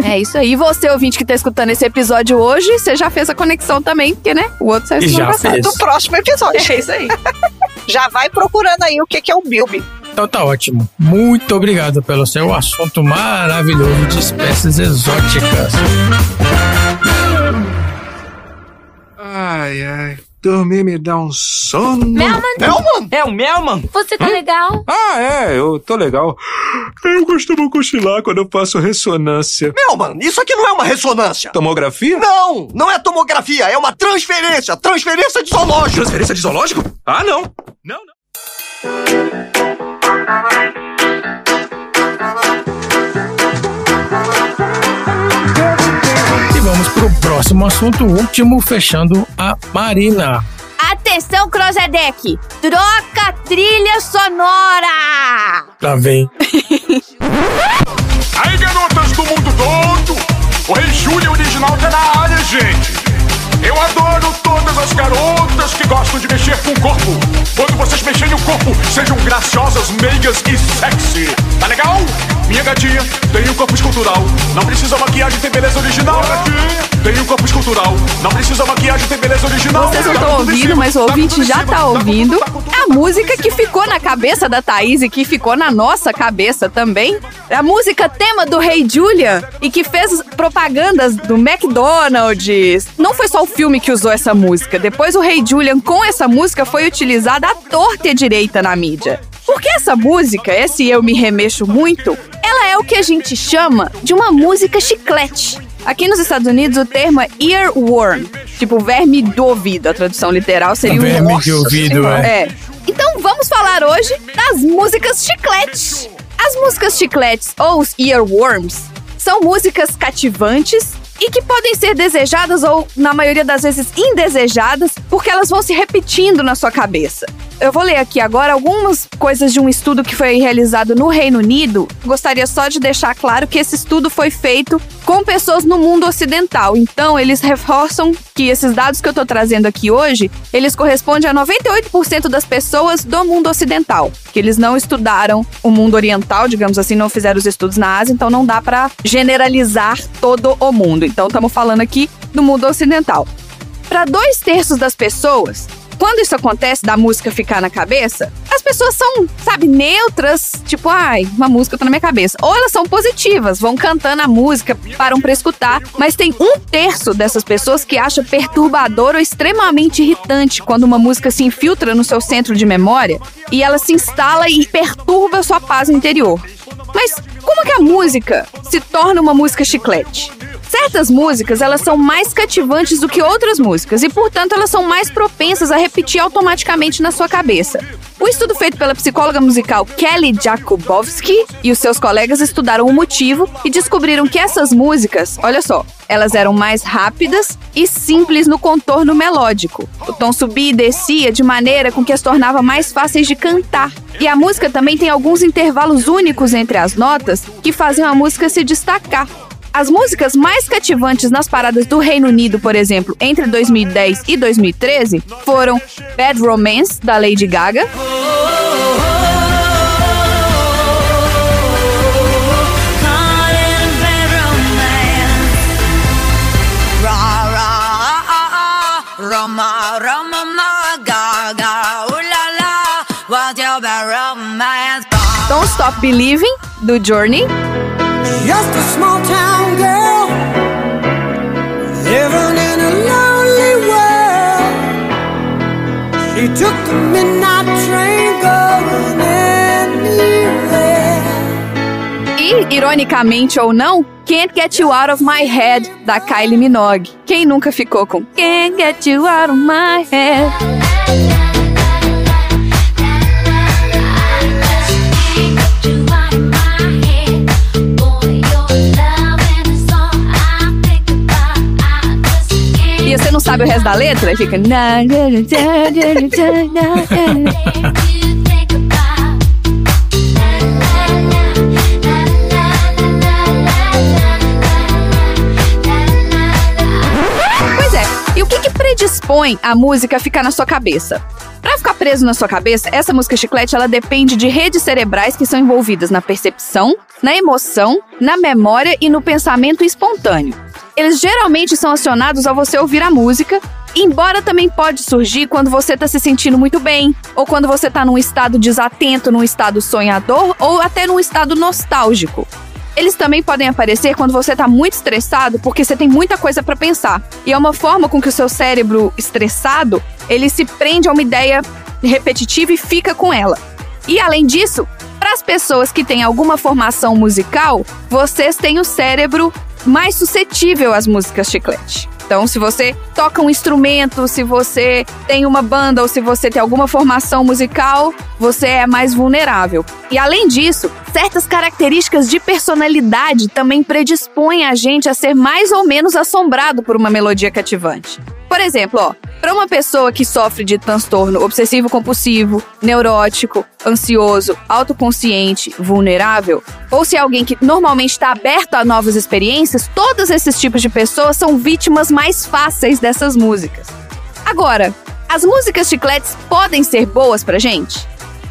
É isso aí. E você, ouvinte que tá escutando esse episódio hoje, você já fez a conexão também, porque, né? O outro saiu semana já passada. fez. Do próximo episódio. É isso aí. [laughs] Já vai procurando aí o que, que é o Bilbo. Então tá ótimo. Muito obrigado pelo seu assunto maravilhoso de espécies exóticas. Ai, ai. Dormir me dá um sono. Melman? Melman? É o Melman? Você tá legal? Ah, é, eu tô legal. Eu costumo cochilar quando eu faço ressonância. Melman, isso aqui não é uma ressonância. Tomografia? Não, não é tomografia, é uma transferência. Transferência de zoológico. Transferência de zoológico? Ah, não. Não, não. E vamos pro próximo assunto, o último, fechando a Marina. Atenção, Crozedeck! Troca trilha sonora! Lá vem. Aí, garotas do mundo todo! O Rei Júlio original tá na área, gente! Eu adoro todas as garotas que gostam de mexer com o corpo. Quando vocês mexerem o corpo, sejam graciosas, meigas e sexy. Tá legal? Minha gatinha tem um corpo escultural. Não precisa maquiagem, tem beleza original. Tem um corpo escultural. Não precisa maquiagem, tem beleza original. Vocês não estão Tá ouvindo, mas o tá ouvinte já tá ouvindo. tá tudo- A música que ficou na cabeça da Thaís e que ficou na nossa cabeça também. É a música tema do Rei Julian e que fez propagandas do McDonald's. Não foi só o filme que usou essa música. Depois o Rei Julian com essa música foi utilizada à torta e à direita na mídia. Porque essa música, esse Eu Me Remexo Muito, ela é o que a gente chama de uma música chiclete. Aqui nos Estados Unidos o termo é earworm, tipo verme do ouvido. A tradução literal seria Verme um de ouvido, é. É. Então vamos falar hoje das músicas chicletes. As músicas chicletes ou os earworms são músicas cativantes e que podem ser desejadas ou, na maioria das vezes, indesejadas, porque elas vão se repetindo na sua cabeça. Eu vou ler aqui agora algumas coisas de um estudo que foi realizado no Reino Unido. Gostaria só de deixar claro que esse estudo foi feito com pessoas no mundo ocidental. Então, eles reforçam que esses dados que eu tô trazendo aqui hoje, eles correspondem a 98% das pessoas do mundo ocidental, que eles não estudaram o mundo oriental, digamos assim, não fizeram os estudos na Ásia, então não dá pra generalizar todo o mundo. Então, estamos falando aqui do mundo ocidental. Para dois terços das pessoas, quando isso acontece da música ficar na cabeça, as pessoas são, sabe, neutras, tipo, ai, uma música tá na minha cabeça. Ou elas são positivas, vão cantando a música, param pra escutar. Mas tem um terço dessas pessoas que acha perturbador ou extremamente irritante quando uma música se infiltra no seu centro de memória e ela se instala e perturba a sua paz interior. Mas como que a música se torna uma música chiclete? Certas músicas, elas são mais cativantes do que outras músicas e, portanto, elas são mais propensas a repetir automaticamente na sua cabeça. O estudo feito pela psicóloga musical Kelly Jakubowski e os seus colegas estudaram o motivo e descobriram que essas músicas, olha só, elas eram mais rápidas e simples no contorno melódico. O tom subia e descia de maneira com que as tornava mais fáceis de cantar. E a música também tem alguns intervalos únicos entre as notas que fazem a música se destacar. As músicas mais cativantes nas paradas do Reino Unido, por exemplo, entre 2010 e 2013, foram Bad Romance, da Lady Gaga, Don't Stop Believing, do Journey, Just a small E, ironicamente ou não, Can't Get You Out of My Head, da Kylie Minogue. Quem nunca ficou com Can't Get You Out of My Head? Sabe o resto da letra? Fica. Pois é, e o que, predispõe a música a ficar na sua cabeça? Pra ficar preso na sua cabeça, essa música chiclete ela depende de redes cerebrais que são envolvidas na percepção, na emoção, na memória e no pensamento espontâneo. Eles geralmente são acionados ao você ouvir a música, embora também pode surgir quando você está se sentindo muito bem, ou quando você está num estado desatento, num estado sonhador, ou até num estado nostálgico. Eles também podem aparecer quando você está muito estressado, porque você tem muita coisa para pensar. E é uma forma com que o seu cérebro estressado, ele se prende a uma ideia repetitiva e fica com ela. E além disso, para as pessoas que têm alguma formação musical, vocês têm o cérebro mais suscetível às músicas chiclete. Então, se você toca um instrumento, se você tem uma banda ou se você tem alguma formação musical, você é mais vulnerável. E além disso, certas características de personalidade também predispõem a gente a ser mais ou menos assombrado por uma melodia cativante. Por exemplo, ó, para uma pessoa que sofre de transtorno obsessivo-compulsivo, neurótico, ansioso, autoconsciente, vulnerável, ou se é alguém que normalmente está aberto a novas experiências, todos esses tipos de pessoas são vítimas mais fáceis dessas músicas. Agora, as músicas chicletes podem ser boas pra gente?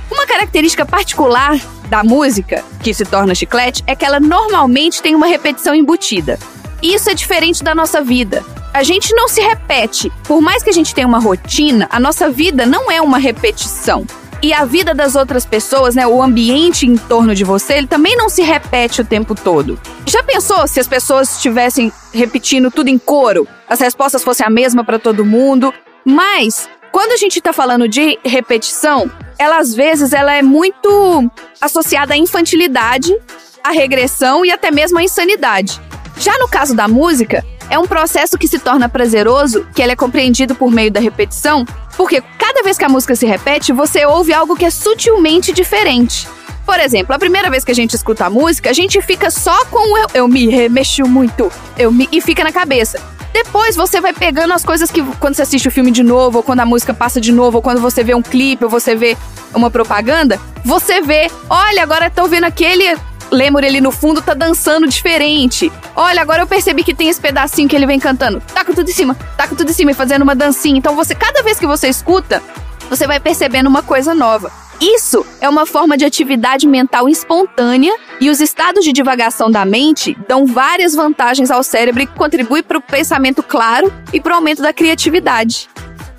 Uma característica particular da música que se torna chiclete é que ela normalmente tem uma repetição embutida. Isso é diferente da nossa vida. A gente não se repete. Por mais que a gente tenha uma rotina, a nossa vida não é uma repetição. E a vida das outras pessoas, né, o ambiente em torno de você, ele também não se repete o tempo todo. Já pensou se as pessoas estivessem repetindo tudo em coro? As respostas fossem a mesma para todo mundo? Mas quando a gente tá falando de repetição, ela às vezes ela é muito associada à infantilidade, à regressão e até mesmo à insanidade. Já no caso da música, é um processo que se torna prazeroso, que ele é compreendido por meio da repetição, porque cada vez que a música se repete, você ouve algo que é sutilmente diferente. Por exemplo, a primeira vez que a gente escuta a música, a gente fica só com o eu, eu me remexo muito, eu me e fica na cabeça. Depois você vai pegando as coisas que quando você assiste o filme de novo, ou quando a música passa de novo, ou quando você vê um clipe, ou você vê uma propaganda, você vê, olha, agora tô vendo aquele Lemur ali no fundo tá dançando diferente. Olha, agora eu percebi que tem esse pedacinho que ele vem cantando. Taca tudo em cima, taca tudo em cima e fazendo uma dancinha. Então você, cada vez que você escuta, você vai percebendo uma coisa nova. Isso é uma forma de atividade mental espontânea e os estados de divagação da mente dão várias vantagens ao cérebro e contribuem para o pensamento claro e para o aumento da criatividade.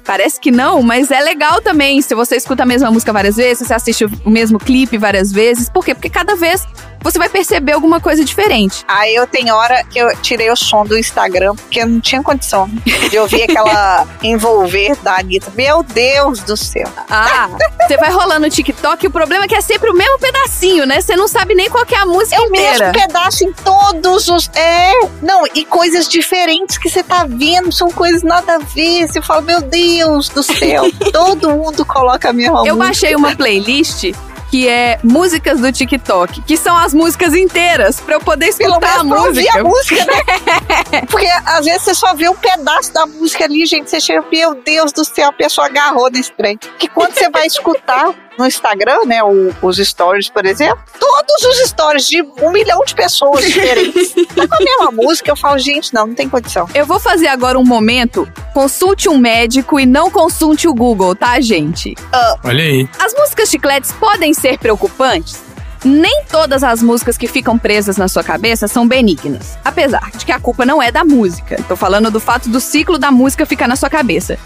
Parece que não, mas é legal também se você escuta a mesma música várias vezes, você assiste o mesmo clipe várias vezes. Por quê? Porque cada vez você vai perceber alguma coisa diferente. Aí eu tenho hora que eu tirei o som do Instagram, porque eu não tinha condição de ouvir aquela [laughs] envolver da Anitta. Meu Deus do céu. Ah, você vai rolando no TikTok e o problema é que é sempre o mesmo pedacinho, né? Você não sabe nem qual é a música é inteira. É o mesmo pedaço em todos os... É, não, e coisas diferentes que você tá vendo, são coisas nada a ver. Você fala, meu Deus do céu, [laughs] todo mundo coloca a mesma eu música. Eu baixei uma playlist que é músicas do TikTok, que são as músicas inteiras para eu poder escutar a música. a música, né? Porque às vezes você só vê um pedaço da música ali, gente, você chega, meu Deus do céu, a pessoa agarrou nesse trem. Que quando você vai escutar no Instagram, né, o, os stories, por exemplo, todos os stories de um milhão de pessoas diferentes. tá com a mesma música, eu falo, gente, não, não tem condição. Eu vou fazer agora um momento, consulte um médico e não consulte o Google, tá, gente? Uh, Olha aí. As músicas chicletes podem ser preocupantes? Nem todas as músicas que ficam presas na sua cabeça são benignas. Apesar de que a culpa não é da música. Tô falando do fato do ciclo da música ficar na sua cabeça.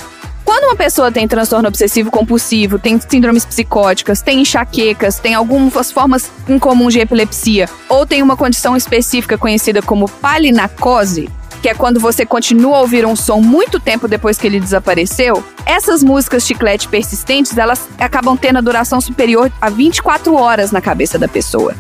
Quando uma pessoa tem transtorno obsessivo compulsivo, tem síndromes psicóticas, tem enxaquecas, tem algumas formas incomuns de epilepsia, ou tem uma condição específica conhecida como palinacose, que é quando você continua a ouvir um som muito tempo depois que ele desapareceu, essas músicas chiclete persistentes, elas acabam tendo a duração superior a 24 horas na cabeça da pessoa.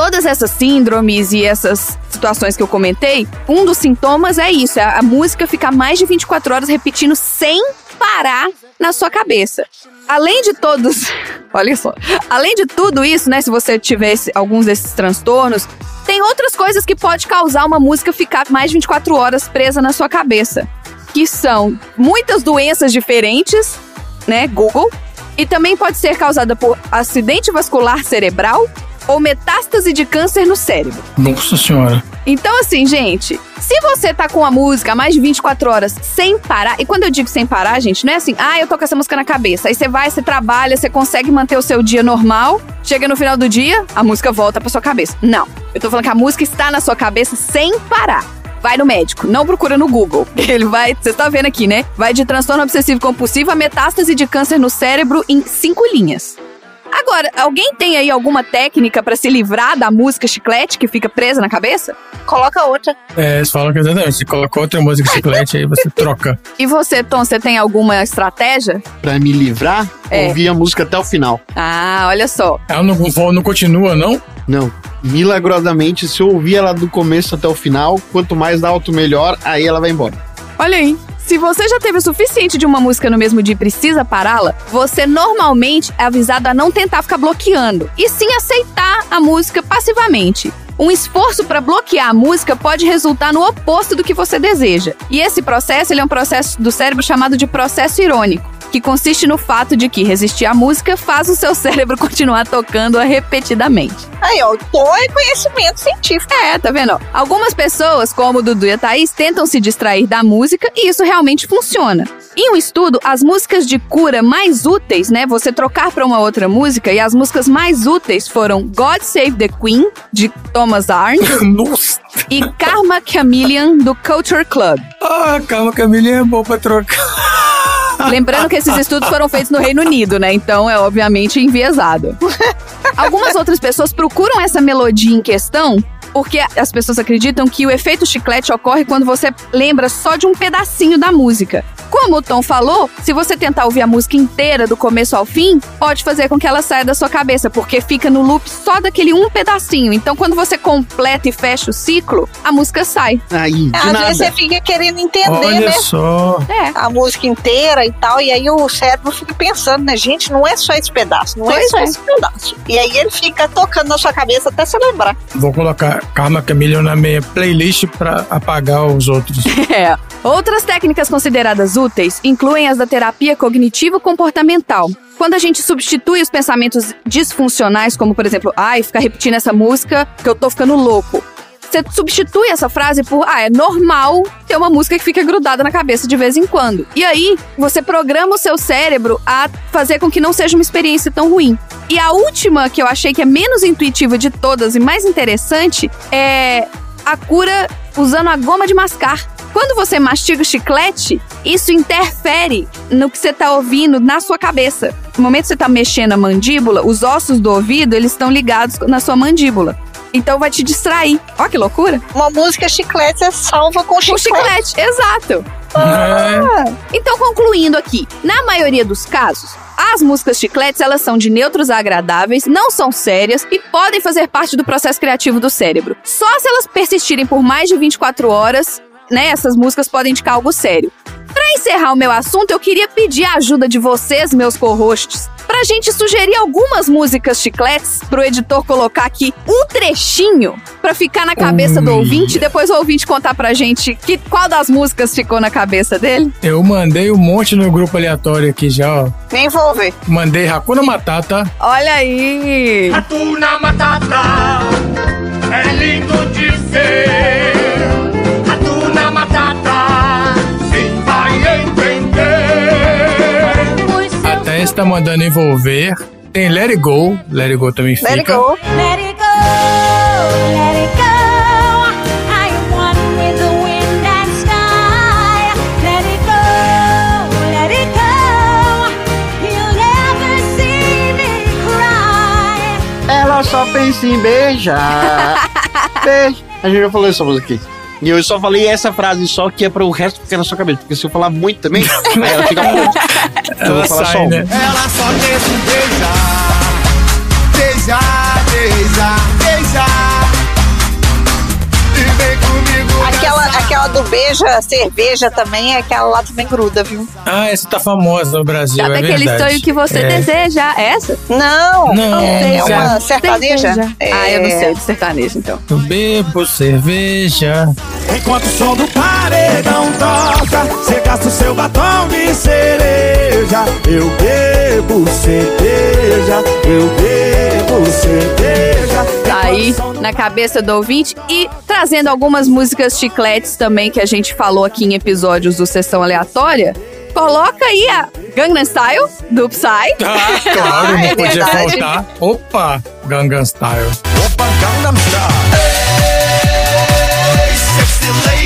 Todas essas síndromes e essas situações que eu comentei, um dos sintomas é isso, é a música ficar mais de 24 horas repetindo sem parar na sua cabeça. Além de todos, [laughs] olha só, além de tudo isso, né, se você tivesse alguns desses transtornos, tem outras coisas que pode causar uma música ficar mais de 24 horas presa na sua cabeça, que são muitas doenças diferentes, né, Google, e também pode ser causada por acidente vascular cerebral ou metástase de câncer no cérebro. Nossa senhora. Então, assim, gente, se você tá com a música mais de 24 horas sem parar, e quando eu digo sem parar, gente, não é assim, ah, eu tô com essa música na cabeça. Aí você vai, você trabalha, você consegue manter o seu dia normal, chega no final do dia, a música volta pra sua cabeça. Não. Eu tô falando que a música está na sua cabeça sem parar. Vai no médico, não procura no Google. [laughs] Ele vai, você tá vendo aqui, né? Vai de transtorno obsessivo compulsivo a metástase de câncer no cérebro em cinco linhas. Agora, alguém tem aí alguma técnica pra se livrar da música chiclete que fica presa na cabeça? Coloca outra. É, você fala que exatamente. Você coloca outra música chiclete, aí você troca. E você, Tom, você tem alguma estratégia? Pra me livrar, É. ouvir a música até o final. Ah, olha só. Ela não, não continua, não? Não. Milagrosamente, se eu ouvir ela do começo até o final, quanto mais alto, melhor, aí ela vai embora. Olha aí. Se você já teve o suficiente de uma música no mesmo dia e precisa pará-la, você normalmente é avisado a não tentar ficar bloqueando, e sim aceitar a música passivamente. Um esforço para bloquear a música pode resultar no oposto do que você deseja. E esse processo ele é um processo do cérebro chamado de processo irônico, que consiste no fato de que resistir à música faz o seu [laughs] cérebro continuar tocando-a repetidamente. Aí, ó, o tom é conhecimento científico. É, tá vendo? Algumas pessoas, como o Dudu e a Thaís, tentam se distrair da música e isso realmente funciona. Em um estudo, as músicas de cura mais úteis, né? Você trocar pra uma outra música, e as músicas mais úteis foram God Save the Queen, de Thomas Arne, [laughs] Nossa. e Karma Chameleon, do Culture Club. Ah, calma, Camila, é bom pra trocar. Lembrando que esses estudos foram feitos no Reino Unido, né? Então é obviamente enviesado. [laughs] Algumas outras pessoas procuram essa melodia em questão porque as pessoas acreditam que o efeito chiclete ocorre quando você lembra só de um pedacinho da música. Como o Tom falou, se você tentar ouvir a música inteira do começo ao fim, pode fazer com que ela saia da sua cabeça, porque fica no loop só daquele um pedacinho. Então, quando você completa e fecha o ciclo, a música sai. Aí, de Às nada. vezes você fica querendo entender, Olha né? só. É. A música inteira e tal, e aí o cérebro fica pensando, né? Gente, não é só esse pedaço, não é Pois só é. esse pedaço. E aí ele fica tocando na sua cabeça até você lembrar. Vou colocar Karma Camila na minha playlist pra apagar os outros. [laughs] É. Outras técnicas consideradas úteis incluem as da terapia cognitivo-comportamental. Quando a gente substitui os pensamentos disfuncionais, como por exemplo, ai, ficar repetindo essa música que eu tô ficando louco. Você substitui essa frase por, ah, é normal ter uma música que fica grudada na cabeça de vez em quando. E aí, você programa o seu cérebro a fazer com que não seja uma experiência tão ruim. E a última, que eu achei que é menos intuitiva de todas e mais interessante, é a cura usando a goma de mascar. Quando você mastiga o chiclete, isso interfere no que você tá ouvindo na sua cabeça. No momento que você tá mexendo a mandíbula, os ossos do ouvido, eles estão ligados na sua mandíbula. Então vai te distrair. Ó que loucura. Uma música chiclete é salva com Com chiclete. chiclete, exato. É. Então, concluindo aqui, na maioria dos casos, as músicas chicletes elas são de neutros a agradáveis, não são sérias e podem fazer parte do processo criativo do cérebro. Só se elas persistirem por mais de 24 horas, né, essas músicas podem indicar algo sério. Pra encerrar o meu assunto, eu queria pedir a ajuda de vocês, meus co-hosts, pra gente sugerir algumas músicas chicletes pro editor colocar aqui um trechinho pra ficar na cabeça do ouvinte e depois o ouvinte contar pra gente que, qual das músicas ficou na cabeça dele. Eu mandei um monte no grupo aleatório aqui já, ó. Nem vou ver. Mandei Hakuna Matata. Olha aí! Hakuna Matata é lindo de tá mandando envolver. Tem Let It Go. Let It Go também fica. Let. Let it go, let it go. I am one with the wind and sky. Let it go, let it go. You'll never see me cry. Ela só pensa em beijar. [laughs] Beijo. A gente já falou essa música aqui. E eu só falei essa frase só que é para o resto ficar na sua cabeça. Porque se eu falar muito também, [laughs] aí ela fica pronta. Então eu Ela vou falar sai, só uma. né? Ela só em beijar, beijar, beijar, beijar. Aquela, do beija cerveja também, aquela lá também gruda, viu? Ah, essa tá famosa no Brasil, Sabe é aquele verdade. sonho que você É. deseja? Essa? Não, Não, é, não uma sertaneja. Ah, eu não É. sei de sertanejo, então. Eu bebo cerveja. Enquanto o som do paredão toca, você gasta o seu batom de cereja. Eu bebo cerveja, eu bebo cerveja. Aí na cabeça do ouvinte e trazendo algumas músicas chicletes também que a gente falou aqui em episódios do Sessão Aleatória. Coloca aí a Gangnam Style do Psy. Ah, claro, [laughs] é não podia verdade. faltar. Opa, Gangnam Style. Opa, Gangnam Style. Hey, sexy lady.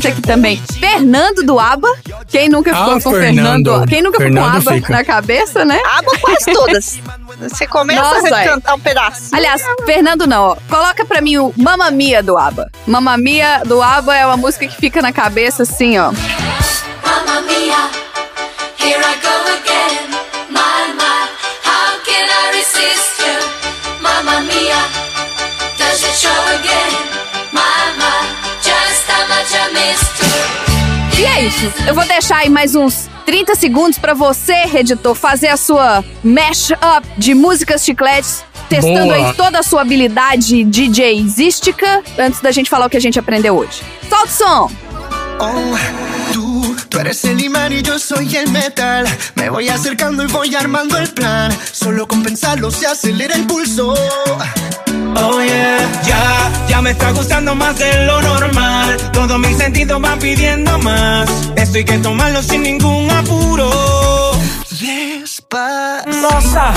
Trazer aqui também Fernando do ABBA. Quem nunca ficou Ah, com Fernando. Fernando? Quem nunca Fernando ficou com ABBA fica. na cabeça, né? Água quase todas. Você começa Nossa, a cantar um pedaço. Aliás, Fernando não, ó. Coloca pra mim o Mamma Mia do ABBA. Mamma Mia do ABBA é uma música que fica na cabeça assim, ó. Mamma mia, here I go again. Isso. Eu vou deixar aí mais uns 30 segundos pra você, editor, fazer a sua mash-up de músicas chicletes. Testando Boa. aí toda a sua habilidade DJzística antes da gente falar o que a gente aprendeu hoje. Solta o som! Oh, tú, eres el imán y yo soy el metal. Me voy acercando y voy armando el plan. Solo con pensarlo se acelera el pulso. Oh yeah, ya, ya me está gustando más de lo normal. Todos mis sentidos van pidiendo más. Esto hay que tomarlo sin ningún apuro. Despacio. Nossa,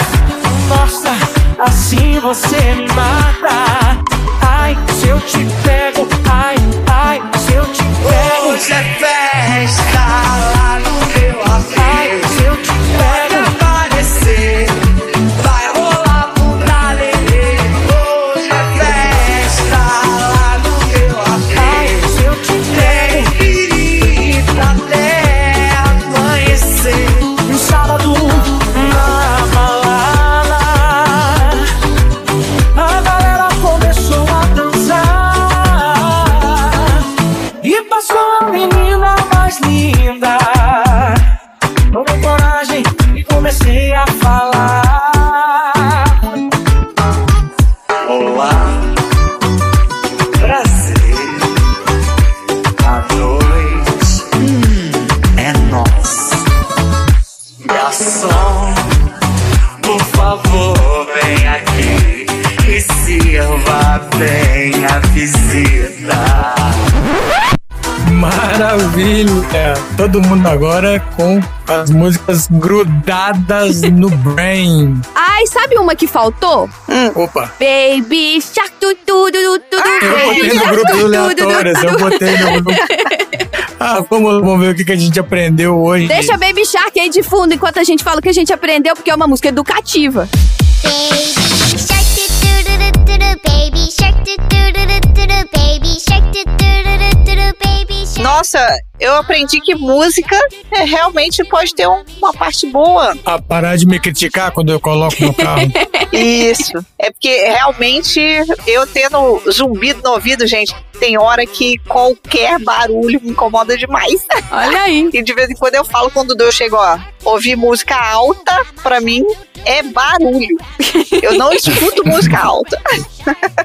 nossa, assim você me mata. Ai, se eu te pego, ai, ai, se eu te pego. Hoje é festa lá no meu Ai, se eu te pego. Maravilha! Todo mundo agora com as músicas grudadas no [laughs] brain. Ai, sabe uma que faltou? Opa! Baby Shark tu tu tu tu tu Eu Baby botei no grupo tu, do tu, tu, tu, eu tu. botei no grupo. [laughs] Ah, vamos, vamos ver o que, que a gente aprendeu hoje. Deixa Baby Shark aí de fundo enquanto a gente fala o que a gente aprendeu, porque é uma música educativa. Baby shark do do do do do do baby shark do do do do do do baby shark. Nossa, eu aprendi que música é, realmente pode ter um- uma parte boa. A parar de me criticar quando eu coloco no carro. [laughs] Isso. É porque realmente eu tendo zumbido no ouvido, gente, tem hora que qualquer barulho me incomoda demais. Olha aí. [laughs] E de vez em quando eu falo quando eu chego a ouvir música alta, pra mim é barulho. Eu não escuto música alta.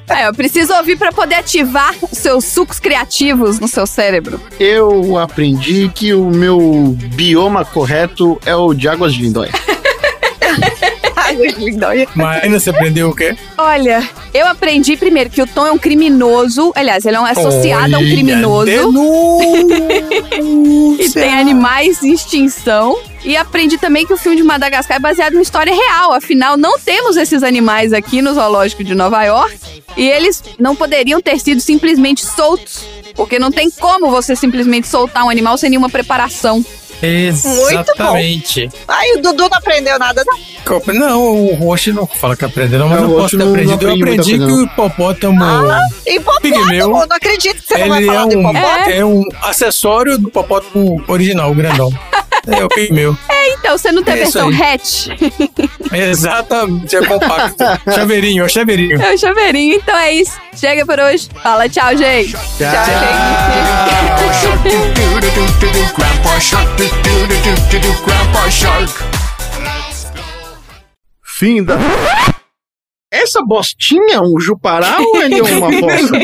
É, eu preciso ouvir pra poder ativar os seus sucos criativos no seu cérebro. Eu aprendi que o meu bioma correto é o de águas de lindóia. [laughs] Águas de lindóia. Marina, você aprendeu o quê? Olha, eu aprendi primeiro que o Tom é um criminoso. Aliás, ele é um associado a um Olha, criminoso. [laughs] e tem animais em extinção. E aprendi também que o filme de Madagascar é baseado em uma história real. Afinal, não temos esses animais aqui no zoológico de Nova York. E eles não poderiam ter sido simplesmente soltos. Porque não tem como você simplesmente soltar um animal sem nenhuma preparação. Exatamente. Ai, o Dudu não aprendeu nada, não. Não, o Roche não fala que aprendeu, não, mas É, eu posso ter não- aprendido. Eu aprendi muito que o hipopótamo. Hipopótamo, Pigmeu. não acredito que você não vai ele é falar do um, hipopótamo. é um acessório do hipopótamo original, o grandão. [laughs] É o pigmeu. É, então, você não tem a É versão hatch. Exatamente, é compacto. [laughs] chaveirinho, é o chaveirinho. É o chaveirinho. Então é isso. Chega por hoje. Fala tchau, gente. Tchau, Grandpa Shark. Fim da. Essa bostinha é um jupará ou é uma fossa?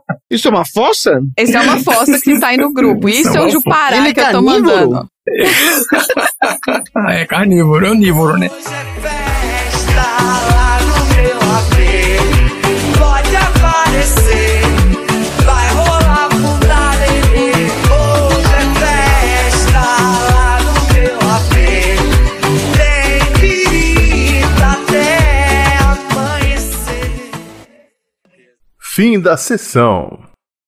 [laughs] Isso é uma fossa? Esse é uma fossa que sai no grupo. Isso é o Jupará Ele é que eu tô carnívoro? mandando. Ah, [laughs] é carnívoro, é onívoro, né? Pode Fim da sessão.